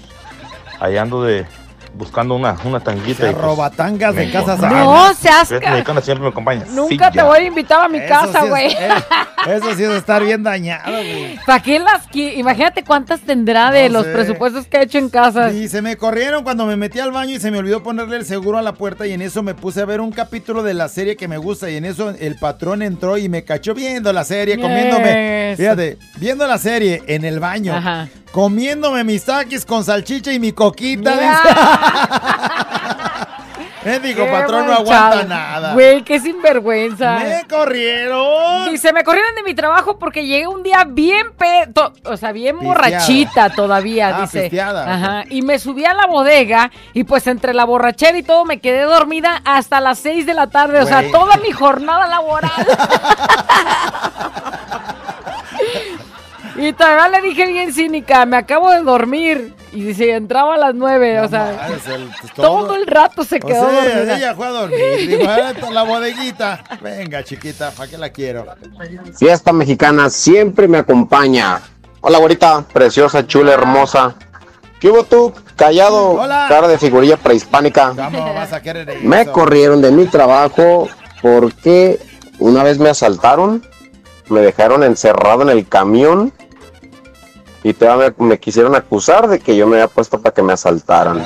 ahí ando de buscando una, una tanguita. Se y, pues, robatangas de casas. No, seas siempre me acompaña. Nunca Sí, te voy a invitar a mi Eso casa, sí güey. eh, Eso sí es estar bien dañado, güey. ¿Para qué las qui- Imagínate cuántas tendrá de No los sé. presupuestos que he hecho en casa. Y se me corrieron cuando me metí al baño y se me olvidó ponerle el seguro a la puerta y en eso me puse a ver un capítulo de la serie que me gusta y en eso el patrón entró y me cachó viendo la serie, comiéndome, Eso. fíjate, viendo la serie en el baño, Ajá. comiéndome mis taquis con salchicha y mi coquita. dice. digo, Qué patrón no manchado. aguanta nada. Güey, qué sinvergüenza. Me corrieron. Dice, me corrieron de mi trabajo porque llegué un día bien pe... to- O sea, bien Pisteada. borrachita todavía, Ah, dice. pisteada, Ajá. Y me subí a la bodega y pues entre la borrachera y todo me quedé dormida hasta las 6 de la tarde. O sea, toda mi jornada laboral. y todavía le dije bien cínica, me acabo de dormir. Y dice, entraba a las 9. o sea, el- todo el rato se O quedó sea, dormida. ella fue a dormir. Dijo, "Ah, la bodeguita. Venga, chiquita, ¿para qué la quiero? Fiesta mexicana siempre me acompaña. Hola, güerita, preciosa, chula, hermosa. ¿Qué hubo tú? Callado, Hola. cara de figurilla prehispánica. ¿Cómo vas a querer eso? Me corrieron de mi trabajo porque una vez me asaltaron, me dejaron encerrado en el camión y todavía me, me quisieron acusar de que yo me había puesto para que me asaltaran.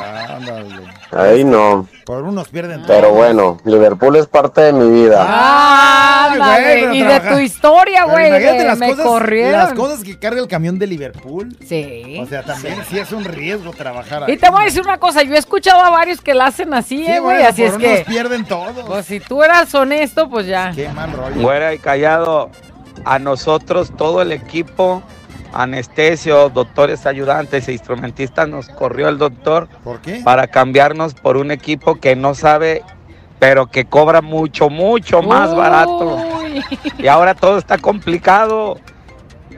Ahí no. Por unos pierden todo. Pero bueno, Liverpool es parte de mi vida. Ah, ándale, güey, y de tu historia, güey. imagínate de las Me cosas, corrieron. las cosas que carga el camión de Liverpool. Sí. O sea, también sí, es un riesgo trabajar ahí. Y te voy a decir una cosa, yo he escuchado a varios que la hacen así, Sí, eh, güey, bueno, así por es unos que... pierden todo. Pues si tú eras honesto, pues ya. Qué mal rollo. Güera y callado, a nosotros, todo el equipo, anestesio, doctores ayudantes e instrumentistas, nos corrió el doctor ¿Por qué? para cambiarnos por un equipo que no sabe, pero que cobra mucho, mucho más barato. Y ahora todo está complicado.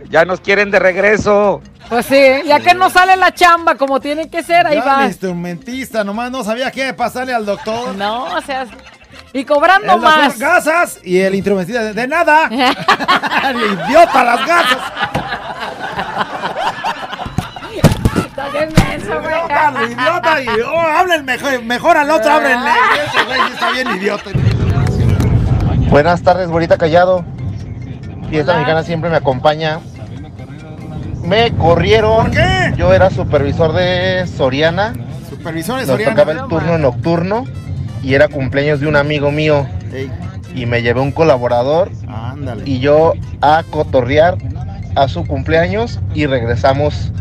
Ya nos quieren de regreso. Pues sí, ya que no sale la chamba como tiene que ser, ahí Ya va. el instrumentista nomás no sabía qué pasarle al doctor. No, o sea, y cobrando El más. gasas y el instrumentista de, de nada. idiota las gasas. Estás menso, güey. Idiota, idiota. Y, oh, hablen mejor, mejor al otro, háblenle. Ese güey sí está bien idiota. Buenas tardes, Bonita Callado. Fiesta Mexicana siempre me acompaña. Me corrieron. ¿Por qué? Yo era supervisor de Soriana. Supervisores Nos Soriana. tocaba el turno nocturno y era cumpleaños de un amigo mío. Ey, Y me llevé un colaborador ándale. y yo a cotorrear a su cumpleaños y regresamos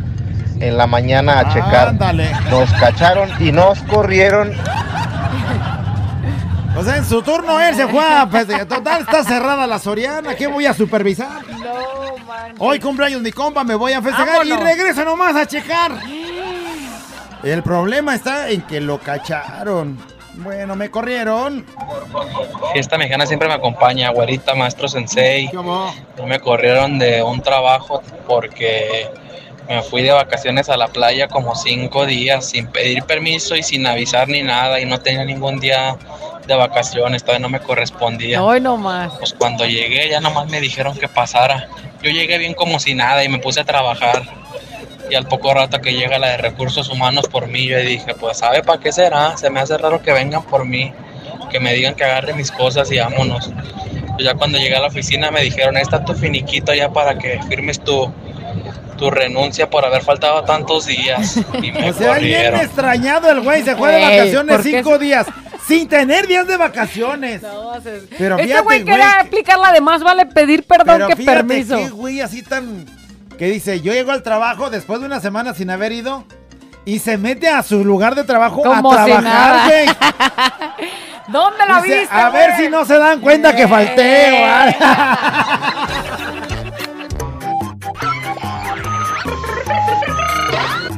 en la mañana a checar. Ándale. Nos cacharon y nos corrieron. O sea, en su turno él se fue a... Pues, total, está cerrada la Soriana. ¿Qué voy a supervisar? No, man. Hoy cumpleaños mi compa, me voy a festejar Vámonos. y regreso nomás a checar. El problema está en que lo cacharon. Bueno, me corrieron. Fiesta mexicana siempre me acompaña, güerita, maestro sensei. ¿Cómo? No me corrieron de un trabajo porque me fui de vacaciones a la playa como cinco días sin pedir permiso y sin avisar ni nada y no tenía ningún día de vacaciones, todavía no me correspondía. Hoy nomás. Pues cuando llegué ya nomás me dijeron que pasara. Yo llegué bien como si nada y me puse a trabajar. Y al poco rato que llega la de recursos humanos por mí, yo dije, pues ¿sabe para qué será? Se me hace raro que vengan por mí, que me digan que agarre mis cosas y vámonos. Pues ya cuando llegué a la oficina me dijeron, está tu finiquito ya para que firmes tu, tu renuncia por haber faltado tantos días. Y me O sea, bien extrañado el güey, se fue de vacaciones cinco días. Sin tener días de vacaciones. Pero este fíjate, güey güey, quería aplicar la de más vale pedir perdón Pero que fíjate permiso. qué güey así tan... Que dice, yo llego al trabajo después de una semana sin haber ido y se mete a su lugar de trabajo Como a trabajar, güey. ¿Dónde la Dice, viste? a ver güey? si no se dan cuenta que falté.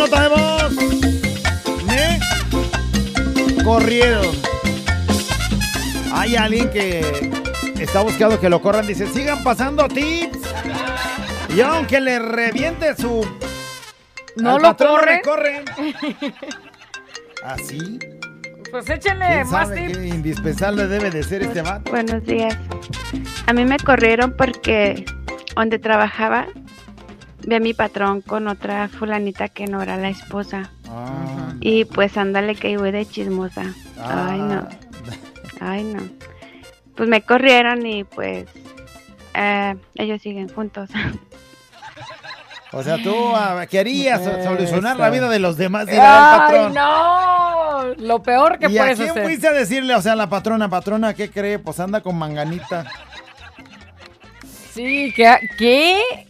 Nota de voz. Me corrieron. Hay alguien que está buscando que lo corran. Dice, sigan pasando tips. Y aunque le reviente su... No al lo corre. corren. ¿Así? Pues échenle ¿Quién más sabe tips. qué indispensable debe de ser este vato? Buenos días. A mí me corrieron porque donde trabajaba vi a mi patrón con otra fulanita que no era la esposa. Ah. Y pues ándale que iba de chismosa. Ay, no. Ah. Ay, no. Pues me corrieron y pues eh, ellos siguen juntos. O sea, tú ah, querías so- solucionar la vida de los demás. Dirá el ¡Ay, patrón. no! Lo peor que ¿Y a puedes quién hacer. fuiste a decirle, o sea, la patrona, patrona, qué cree? Pues anda con manganita. Sí, que ¿qué?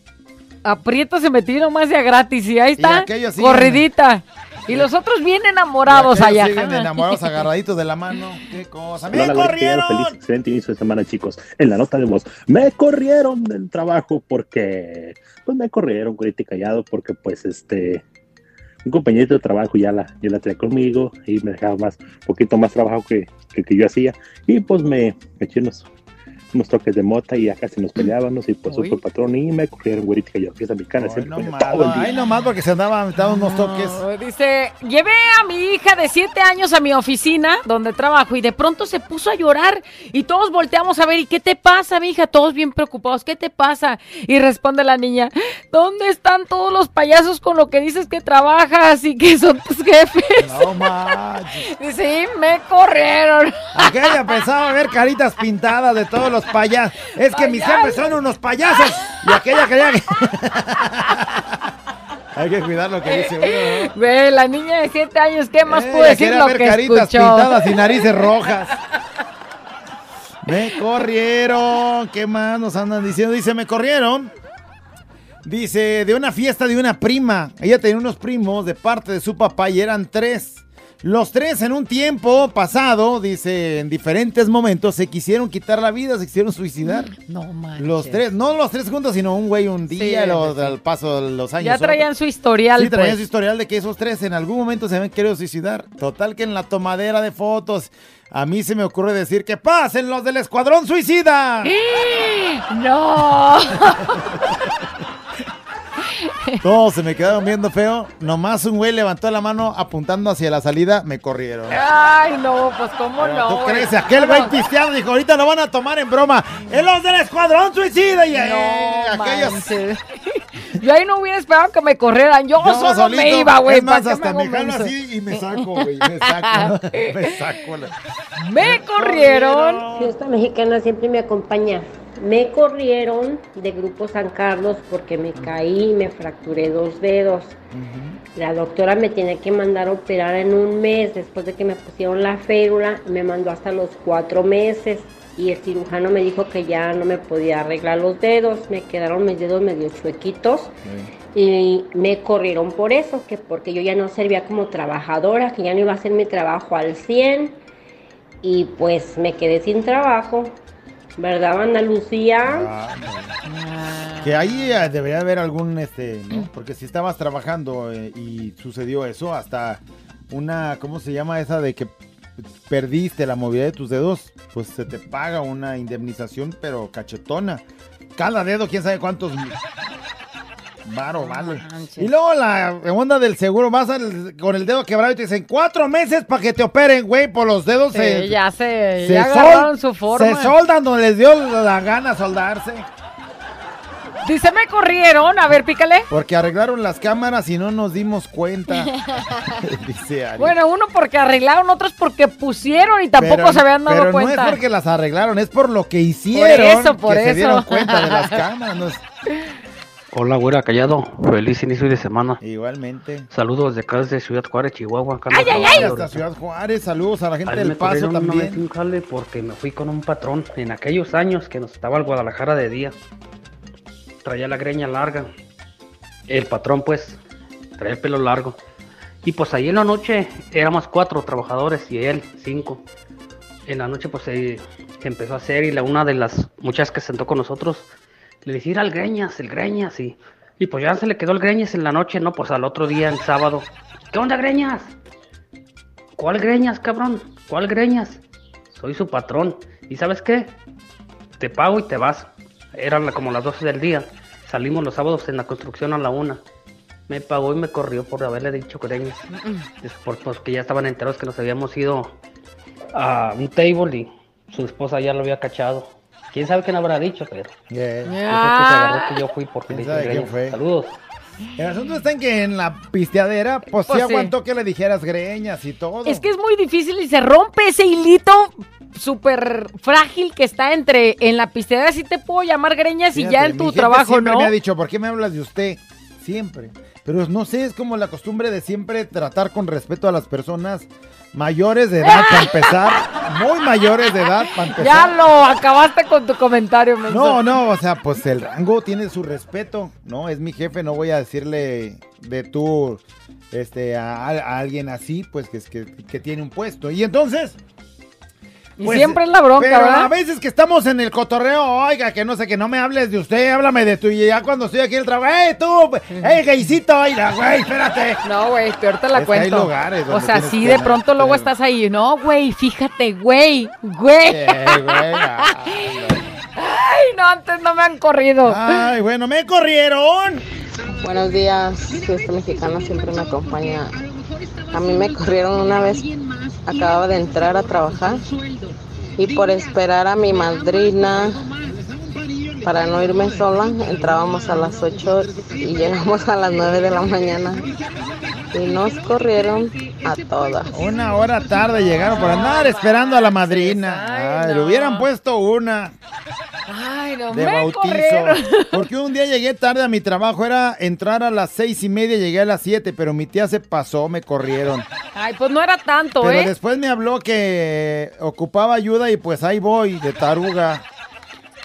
Aprieto se metió más de gratis y ahí está, corridita. Y los otros bien enamorados Y allá. Siguen enamorados, agarraditos de la mano. Qué cosa. ¡Me Hola, corrieron! Feliz, excelente inicio de semana, chicos. En la nota de voz, me corrieron del trabajo porque, pues me corrieron, y callado, porque pues este, un compañero de trabajo ya la, ya la traía conmigo y me dejaba más, poquito más trabajo que, que, que yo hacía y pues me, me eché unos, unos toques de mota y ya casi nos peleábamos y pues otro patrón y me corrieron güerita callado. Fiesta mexicana, siempre todo el día. Ay, nomás porque se andaban dando unos toques. No, Dice, llevé a mi hija de 7 años a mi oficina donde trabajo y de pronto se puso a llorar y todos volteamos a ver, ¿y qué te pasa, mi hija? Todos bien preocupados, ¿qué te pasa? Y responde la niña, ¿dónde están todos los payasos con lo que dices que trabajas y que son tus jefes? No manches. Dice, sí, me corrieron. Aquella pensaba ver caritas pintadas de todos los payasos. Es que mis jefes son unos payasos. Y aquella creía que. Hay que cuidar lo que dice uno, ¿no? Güey, la niña de 7 años, ¿qué más Eh, puedo decir lo ver que caritas escuchó? pintadas y narices rojas. Me corrieron. ¿Qué más nos andan diciendo? Dice, me corrieron. Dice, de una fiesta de una prima. Ella tenía unos primos de parte de su papá y eran tres. Los tres en un tiempo pasado, dice, en diferentes momentos, se quisieron quitar la vida, se quisieron suicidar. No manches. Los tres, no los tres juntos, sino un güey un día, Sí, los- sí. al paso de los años. Ya traían otro. su historial, Sí, traían pues. su historial de que esos tres en algún momento se habían querido suicidar. Total que en la tomadera de fotos, a mí se me ocurre decir que pasen los del escuadrón suicida. ¡No! Todos se me quedaron viendo feo. Nomás un güey levantó la mano apuntando hacia la salida, me corrieron. Ay, no, pues cómo no. ¿Tú güey? crees? Aquel güey Bueno, pisteado dijo, ahorita lo van a tomar en broma. ¡En los del escuadrón suicida! Y eh, No aquellos... Yo ahí no hubiera esperado que me corrieran. Yo, Yo solo solito, me iba, güey. es más, ¿para qué hasta me me jalo así y me saco, güey. Me saco. me saco. la- Me corrieron. Fiesta mexicana siempre me acompaña. Me corrieron de Grupo San Carlos porque me caí y me fracturé dos dedos. La doctora me tenía que mandar a operar en un mes después de que me pusieron la férula. Me mandó hasta los cuatro meses y el cirujano me dijo que ya no me podía arreglar los dedos. Me quedaron mis dedos medio chuequitos y me corrieron por eso, que porque yo ya no servía como trabajadora, que ya no iba a hacer mi trabajo al 100 y pues me quedé sin trabajo. ¿Verdad, Ana Lucía? Que ahí eh, debería haber algún, este, ¿no? Porque si estabas trabajando eh, y sucedió eso, hasta una, ¿cómo se llama esa de que perdiste la movilidad de tus dedos? Pues se te paga una indemnización, pero cachetona. Cada dedo, quién sabe cuántos varo vale. Y luego la onda del seguro, vas al- con el dedo quebrado y te dicen cuatro meses para que te operen, güey, por los dedos. Sí, se- ya se, se ya sol- agarraron su forma. Se soldan donde les dio la gana soldarse. Dice, me corrieron. A ver, pícale. Porque arreglaron las cámaras y no nos dimos cuenta. Dice Ari. Bueno, uno porque arreglaron, otros porque pusieron y tampoco Pero- se habían dado pero cuenta. no es porque las arreglaron, es por lo que hicieron. eso, por que se eso. dieron cuenta de las cámaras. no es- Hola, güera callado. Feliz inicio de semana. Igualmente. Saludos de acá desde Ciudad Juárez, Chihuahua. acá Ay, ay, ay. Hasta Ciudad Juárez, saludos a la gente Ahí del me Paso corrieron una vez también. un jale porque me fui con un patrón en aquellos años que nos estaba al Guadalajara de día. Traía la greña larga. El patrón, pues, traía el pelo largo. Y pues ahí en la noche éramos cuatro trabajadores y él cinco. En la noche, pues, se, se empezó a hacer y la, una de las muchachas que se sentó con nosotros le decía, "Era el greñas, el greñas. Y, y pues ya se le quedó el greñas en la noche, ¿no? Pues al otro día, el sábado. ¿Qué onda, greñas? ¿Cuál greñas, cabrón? ¿Cuál greñas? Soy su patrón. ¿Y sabes qué? Te pago y te vas. Eran como las 12 del día. Salimos los sábados en la construcción a la una. Me pagó y me corrió por haberle dicho greñas. Por- porque ya estaban enterados que nos habíamos ido a un table y su esposa ya lo había cachado. ¿Quién sabe quién habrá dicho? Pero Yeah. yo creo que se agarró que yo fui porque le ¿Quién sabe quién fue? Saludos. El asunto está en que en la pisteadera, pues, Pues sí sí. aguantó que le dijeras greñas y todo. Es que es muy difícil y se rompe ese hilito súper frágil que está entre en la pisteadera. Sí te puedo llamar greñas y ya en mi tu trabajo, siempre ¿no? me ha dicho, ¿por qué me hablas de usted? Siempre. Pero no sé, es como la costumbre de siempre tratar con respeto a las personas mayores de edad, para empezar. Muy mayores de edad, para empezar. Ya lo acabaste con tu comentario, menso. No, no, o sea, pues el rango tiene su respeto, ¿no? Es mi jefe, no voy a decirle de tú este, a, a alguien así, pues que, es que, que tiene un puesto. Y entonces... Y siempre es la bronca, pero ¿verdad? a veces que estamos en el cotorreo, oiga, que no sé, que no me hables de usted, háblame de tú. Y ya cuando estoy aquí en el trabajo, ¡eh, tú! ¡Eh, gaycito! ¡Oiga, güey, espérate! No, güey, peor te la Es que hay cuento. lugares o sea, sí, de pronto luego estás ahí. No, güey, fíjate, güey, güey. Güey, Ay, no, antes no me han corrido. Ay, bueno, me corrieron. Buenos días, fiesta mexicana siempre me acompaña. A mí me corrieron una vez, acababa de entrar a trabajar y por esperar a mi madrina para no irme sola, entrábamos a las 8 y llegamos a las 9 de la mañana y nos corrieron a todas. Una hora tarde llegaron por andar esperando a la madrina. Ay, le hubieran puesto una Ay, no de me bautizo. corrieron. Porque un día llegué tarde a mi trabajo, era entrar a las seis y media, llegué a las siete, pero mi tía se pasó, me corrieron. Ay, pues no era tanto, Pero ¿eh? después me habló que ocupaba ayuda y pues ahí voy, de taruga.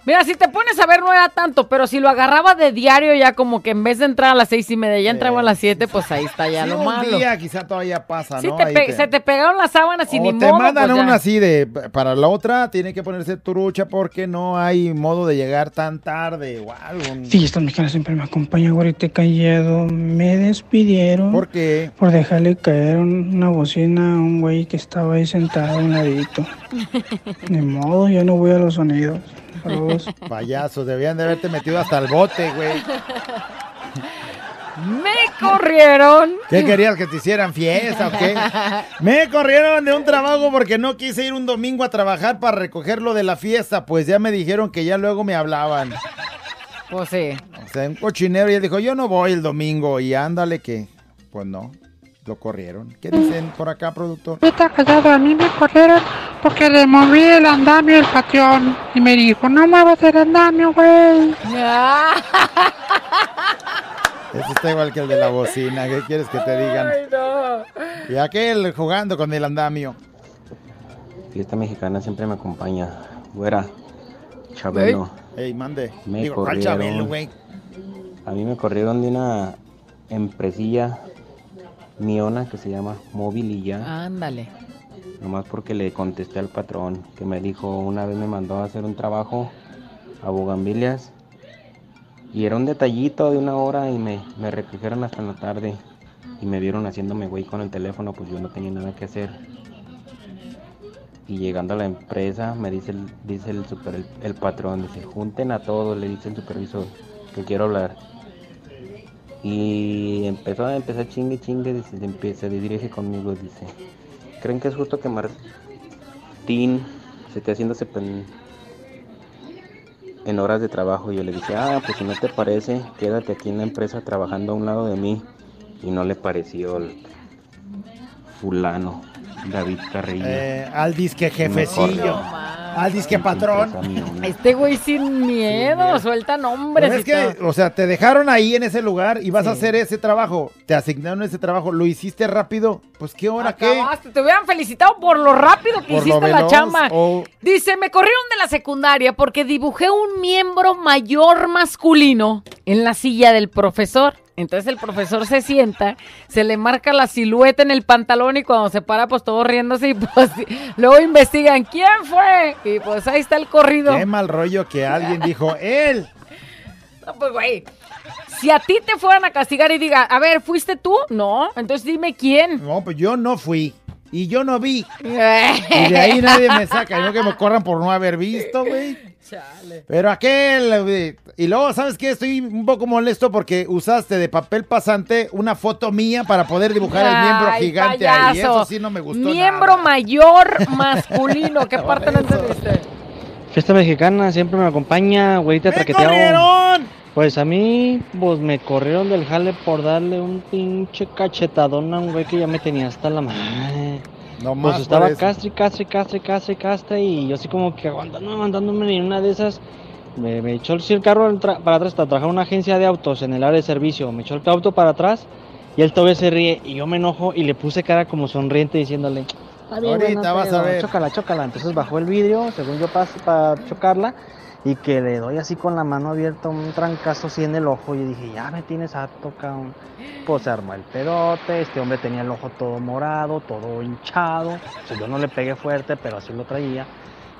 Mira, si te pones a ver, no era tanto, pero si lo agarraba de diario, ya como que en vez de entrar a las seis y media, ya entraba a las siete, pues ahí está ya Sí, lo un malo. día quizá todavía pasa, Sí, ¿no? te Ahí pe- te- se te pegaron las sábanas y O ni te modo, mandan pues ya. una así de para la otra tiene que ponerse trucha porque no hay modo de llegar tan tarde o algo. Fiesta mexicana siempre me acompaña, güerita callado. Me despidieron. ¿Por qué? Por dejarle caer un- una bocina a un güey que estaba ahí sentado a un ladito. Ni modo, ya no voy a los sonidos. Saludos. Payasos, debían de haberte metido hasta el bote, güey. Me corrieron. ¿Qué querías que te hicieran fiesta o qué? Me corrieron de un trabajo porque no quise ir un domingo a trabajar para recoger lo de la fiesta, pues ya me dijeron que ya luego me hablaban. Pues sí. O sea, un cochinero y él dijo, yo no voy el domingo y ándale que, pues no, lo corrieron. ¿Qué dicen por acá, productor? Está callado, a mí me corrieron porque le moví el andamio del patrón y me dijo, no muevas el andamio, güey. Este está igual que el de la bocina, ¿qué quieres que te digan? Ay, no. Y aquel jugando con el andamio. Fiesta mexicana siempre me acompaña. Güera, Chabelo. Ey, mande. Me Digo, ¿cuál corrieron. Chabelo, güey? A mí me corrieron de una empresilla miona que se llama ya. Ándale. Nomás porque le contesté al patrón que me dijo, una vez me mandó a hacer un trabajo a Bugambilias y era un detallito de una hora y me, me recogieron hasta en la tarde y me vieron haciéndome güey con el teléfono, pues yo no tenía nada que hacer. Y llegando a la empresa me dice el, dice el, super, el, el patrón, dice, junten a todos, le dice el supervisor, que quiero hablar. Y empezó a empezar chingue chingue, dice, se, empie- se dirige conmigo, dice, ¿creen que es justo que Martín se esté haciéndose pen- en horas de trabajo? Y yo le dije, ah, pues si no te parece, quédate aquí en la empresa trabajando a un lado de mí. Y no le pareció el fulano, David Carrillo. Eh, al disque jefecillo. Al disque patrón. Este güey sin miedo, suelta nombres. Pero y es que, todo. o sea, te dejaron ahí en ese lugar y vas a hacer ese trabajo. Te asignaron ese trabajo, lo hiciste rápido. Pues qué hora qué. Acabaste, te hubieran felicitado por lo rápido que Por hiciste la chamba. o- Dice, me corrieron de la secundaria porque dibujé un miembro mayor masculino en la silla del profesor. Entonces el profesor se sienta, se le marca la silueta en el pantalón y cuando se para, pues todos riéndose y pues luego investigan quién fue. Y pues ahí está el corrido. Qué mal rollo que alguien dijo, él. No, pues, güey. Si a ti te fueran a castigar y diga, a ver, ¿fuiste tú? No. Entonces dime quién. No, pues yo no fui. Y yo no vi. Y de ahí nadie me saca. No que me corran por no haber visto, güey. Pero aquel. Y luego, ¿sabes qué? Estoy un poco molesto porque usaste de papel pasante una foto mía para poder dibujar el miembro Ay, gigante ahí. payaso. Eso sí no me gustó Miembro mayor masculino. ¿Qué parte no entendiste? Fiesta mexicana siempre me acompaña, güerita traqueteado. corrieron! Pues a mí, pues me corrieron del jale por darle un pinche cachetadón a un güey que ya me tenía hasta la madre. No pues más estaba por eso. castre, castre, castre, castre, castre y yo así como que aguantando, aguantándome y en una de esas me, me echó el, carro para atrás para trabajar en una agencia de autos en el área de servicio. Me echó el auto para atrás y él todavía se ríe y yo me enojo y le puse cara como sonriente diciéndole, bien, Ahorita vas a ver. Chócala, chócala. Entonces bajó el vidrio, según yo para chocarla, y que le doy así con la mano abierta un trancazo así en el ojo. Y dije, ya me tienes harto, cabrón. Pues se armó el pedote, este hombre tenía el ojo todo morado, todo hinchado. O yo no le pegué fuerte, pero así lo traía.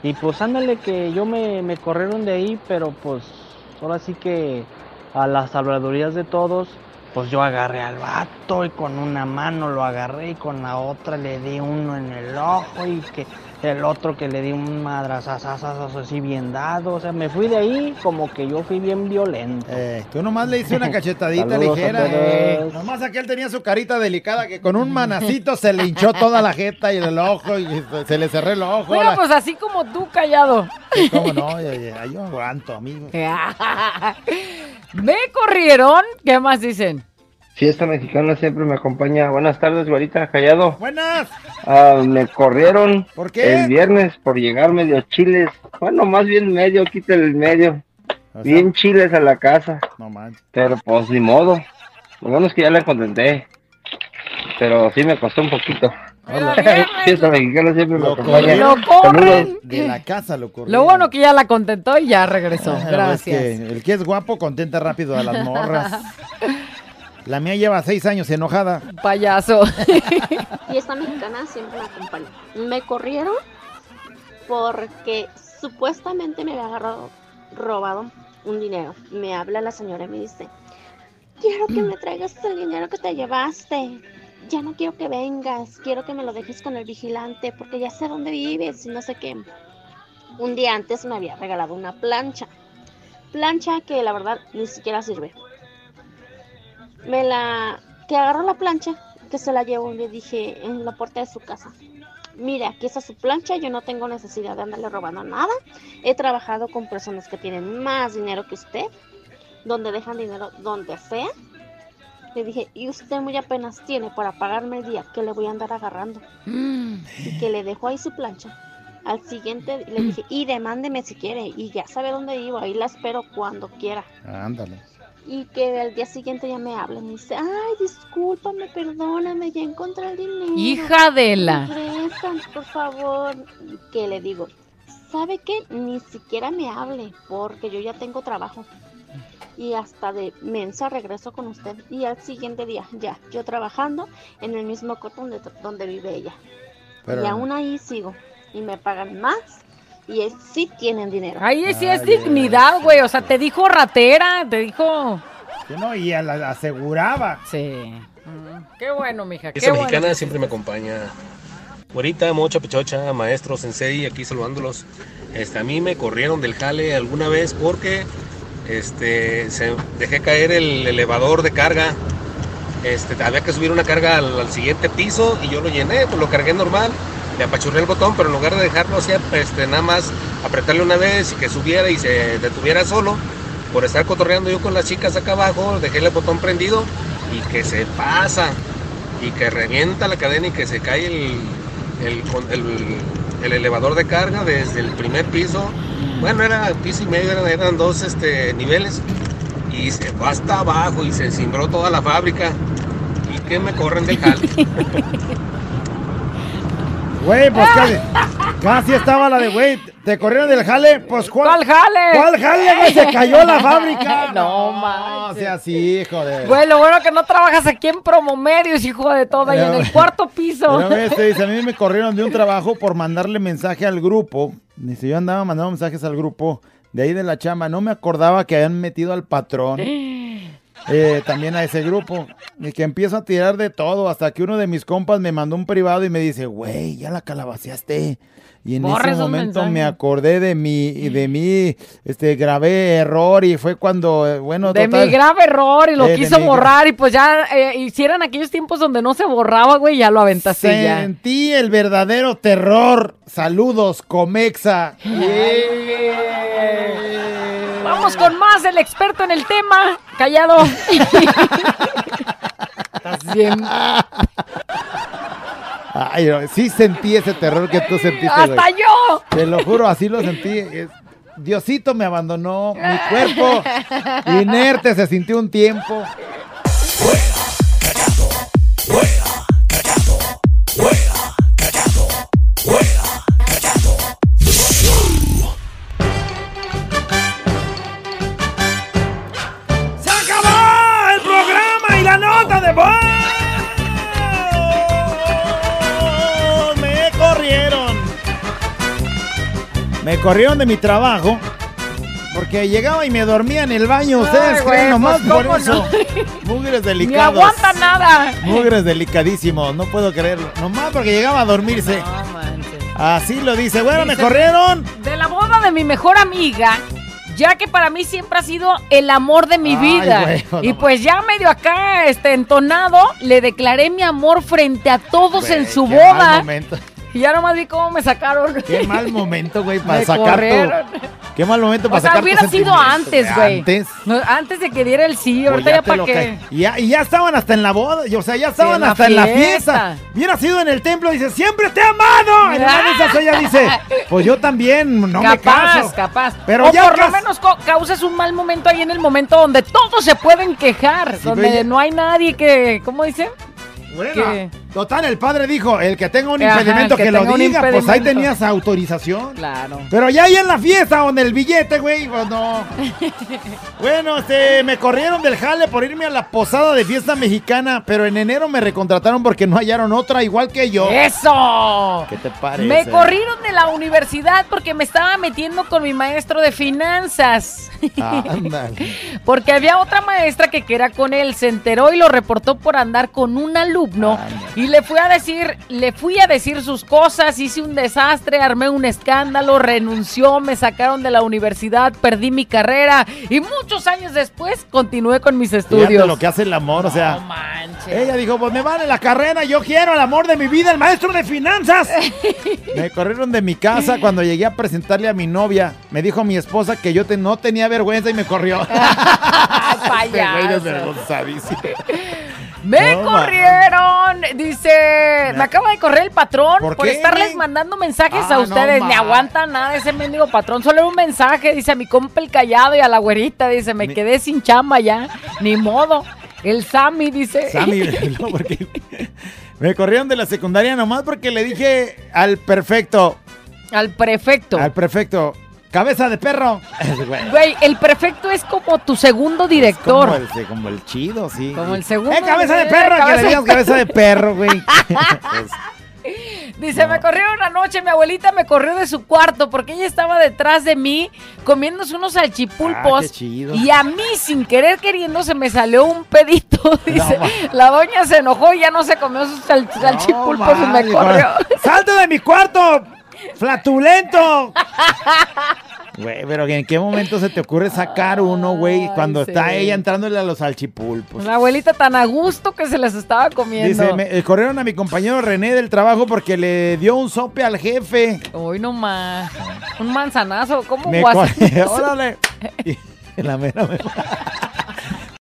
Y pues ándale que yo me, me corrieron de ahí, pero pues ahora sí que a las salvadorías de todos, pues yo agarré al vato y con una mano lo agarré y con la otra le di uno en el ojo y que el otro que le di un madrazazazazo así bien dado. O sea, me fui de ahí como que yo fui bien violento. Eh, tú nomás le hice una cachetadita Saludos ligera. eh. Nomás aquel tenía su carita delicada que con un manacito se le hinchó toda la jeta y el ojo y se le cerró el ojo. Bueno, la- pues así como tú, callado. Sí, ¿Cómo no? Yo aguanto, amigo. Me corrieron. ¿Qué más dicen? Fiesta mexicana siempre me acompaña. Buenas tardes, güerita, callado. Buenas. Ah, me corrieron ¿Por qué? el viernes por llegar medio chiles. Bueno, más bien medio, quítale el medio. Bien chiles a la casa. No manches. Pero pues ni modo. Lo bueno es que ya la contenté. Pero sí me costó un poquito. Fiesta mexicana siempre me acompaña. Lo corren. De la casa lo corrió. Lo bueno que ya la contentó y ya regresó. Es Gracias. que el que es guapo contenta rápido a las morras. La mía lleva seis años enojada. Payaso. Fiesta mexicana siempre me acompaña. Me corrieron porque supuestamente me había agarrado, robado un dinero. Me habla la señora y me dice, quiero que me traigas el dinero que te llevaste. Ya no quiero que vengas, quiero que me lo dejes con el vigilante porque ya sé dónde vives y no sé qué. Un día antes me había regalado una plancha. Plancha que la verdad ni siquiera sirve. Me la... que agarró la plancha, que se la llevó y le dije en la puerta de su casa. Mire, aquí está su plancha, yo no tengo necesidad de andarle robando nada. He trabajado con personas que tienen más dinero que usted, donde dejan dinero donde sea. Le dije, y usted muy apenas tiene para pagarme el día que le voy a andar agarrando. Y que le dejó ahí su plancha. Al siguiente le dije, y demándeme si quiere, y ya sabe dónde vivo, ahí la espero cuando quiera. Ándale. Y que al día siguiente ya me hablan y dice, ay, discúlpame, perdóname, ya encontré el dinero. Hija de la- ¿Me prestan, por favor. Que le digo, ¿sabe qué? Ni siquiera me hable, porque yo ya tengo trabajo. Y hasta de mensa regreso con usted. Y al siguiente día, ya, yo trabajando en el mismo corto donde, donde vive ella. Pero- Y aún ahí sigo. Y me pagan más. Y es- sí tienen dinero. Ahí sí es dignidad, güey. O sea, te dijo ratera, te dijo. Que no, y a la, la aseguraba. Sí. Qué bueno, mija. Qué Esa bueno. mexicana siempre me acompaña. Güerita, mocha, pichocha, maestro, sensei, aquí saludándolos. Este, a mí me corrieron del jale alguna vez porque este, se, dejé caer el elevador de carga. Este, había que subir una carga al, al siguiente piso y yo lo llené, pues lo cargué normal. Le apachurré el botón, pero en lugar de dejarlo así, este, nada más apretarle una vez y que subiera y se detuviera solo, por estar cotorreando yo con las chicas acá abajo, dejé el botón prendido y que se pasa y que revienta la cadena y que se cae el, el, el- el elevador de carga desde el primer piso. Bueno, era piso y medio, eran, dos este, niveles y se fue hasta abajo y se cimbró toda la fábrica. ¿Y que me corren del jale? Güey, pues casi, casi estaba la de, güey, te corrieron del jale, pues ¿cuál? ¿Cuál jale? ¿Cuál jale, güey? Se cayó la fábrica. No, No, sea así, joder. Güey, lo bueno que no trabajas aquí en Promomedios, hijo de toda, y en el cuarto piso. Pero este dice, a mí me corrieron de un trabajo por mandarle mensaje al grupo. Dice, yo andaba mandando mensajes al grupo de ahí de la chamba. No me acordaba que habían metido al patrón. eh, también a ese grupo. Y que empiezo a tirar de todo hasta que uno de mis compas me mandó un privado y me dice, güey, ya la calabaceaste. Y en Borra ese momento me acordé de mi, y de mí, este, grabé error y fue cuando, eh, bueno, De total- mi grave error y lo Eh, quiso mi borrar y pues ya eh, hicieran aquellos tiempos donde no se borraba, güey, ya lo aventaste ya. Sentí el verdadero terror. Saludos, Comexa. Vamos con más, el experto en el tema. Callado. Estás bien. Ay, no, sí sentí ese terror que tú sentiste. güey. ¡Hasta yo! Te lo juro, así lo sentí. Diosito me abandonó. Mi cuerpo inerte se sintió un tiempo. Me corrieron. Me corrieron de mi trabajo porque que llegaba y me dormía en el baño. Ustedes Ay, creen güey, nomás pues, por ¿cómo eso. Mugres Ni delicados. aguanta nada. Mugres delicadísimos, no puedo creerlo. Nomás porque llegaba a dormirse. Así lo dice. Bueno, me corrieron. De la boda de mi mejor amiga, ya que para mí siempre ha sido el amor de mi Ay, vida. no y pues ya medio acá, este, entonado, le declaré mi amor frente a todos Güey, en su qué mal boda. momento. Y ya nomás vi cómo me sacaron. Qué mal momento, güey, para Me sacar corrieron. tu... Qué mal momento O para sea, sacar tu hubiera sido antes, güey. Antes. No, antes de que diera el sí, Pues ahorita ya para qué. Y ya, y ya estaban hasta en la boda, y, o sea, ya estaban en la hasta en la fiesta. Hubiera sido en el templo, dice, siempre te he amado. En de esas ella dice, pues yo también, no me capaz, caso. capaz. Pero o ya por lo menos causas un mal momento ahí en el momento donde todos se pueden quejar, Sí, donde no hay nadie que, ¿cómo dice? Bueno, Que- total, el padre dijo, el que tenga un Ajá, impedimento que que, lo diga, pues ahí tenías autorización. Claro. Pero ya ahí en la fiesta, donde el billete, güey, pues no. Bueno, este, me corrieron del jale por irme a la posada de fiesta mexicana, pero en enero me recontrataron porque no hallaron otra igual que yo. ¡Eso! ¿Qué te parece? Me corrieron de la universidad porque me estaba metiendo con mi maestro de finanzas. Ah. Porque había otra maestra que que era con él, se enteró y lo reportó por andar con un alumno y le fui a decir, le fui a decir sus cosas, hice un desastre, armé un escándalo, renunció, me sacaron de la universidad, perdí mi carrera y muchos años después continué con mis Fíjate estudios. lo que hace el amor, o sea. Ella dijo, pues me vale la carrera, yo quiero el amor de mi vida, el maestro de finanzas. me corrieron de mi casa cuando llegué a presentarle a mi novia. Me dijo mi esposa que yo te- no tenía vergüenza y me corrió. Este güey desvergonzadísimo. Me corrieron, dice, me acaba de correr el patrón ¿Por estarles mandando mensajes Ah, a ustedes. Ni aguanta nada ese mendigo patrón, solo era un mensaje, dice a mi compa el callado y a la güerita, dice, me quedé sin chamba ya, ni modo. El Sammy dice. Sammy, no, porque me corrieron de la secundaria nomás porque le dije al perfecto, Al prefecto. al perfecto, cabeza de perro. Güey. Güey, el prefecto es como tu segundo director. Como el, sí, como el chido, sí. Como el segundo. ¡Eh, cabeza de eh, perro! cabeza que le digas de- cabeza de perro, güey. Pues, Dice, me corrieron anoche, mi abuelita me corrió de su cuarto porque ella estaba detrás de mí comiéndose unos salchipulpos. Ah, chido. Y a mí, sin querer queriendo, se me salió un pedito. Dice, la doña se enojó y ya no se comió sus sal- salchipulpos y me corrió. ¡Salte de mi cuarto! ¡Flatulento! Güey, pero ¿en qué momento se te ocurre sacar uno, güey? Cuando sí. está ella entrándole a los salchipulpos. Una abuelita tan a gusto que se las estaba comiendo. Dice, me eh, corrieron a mi compañero René del trabajo porque le dio un sope al jefe. Hoy nomás. Un manzanazo. ¿Cómo Me Órale. Y la mera me-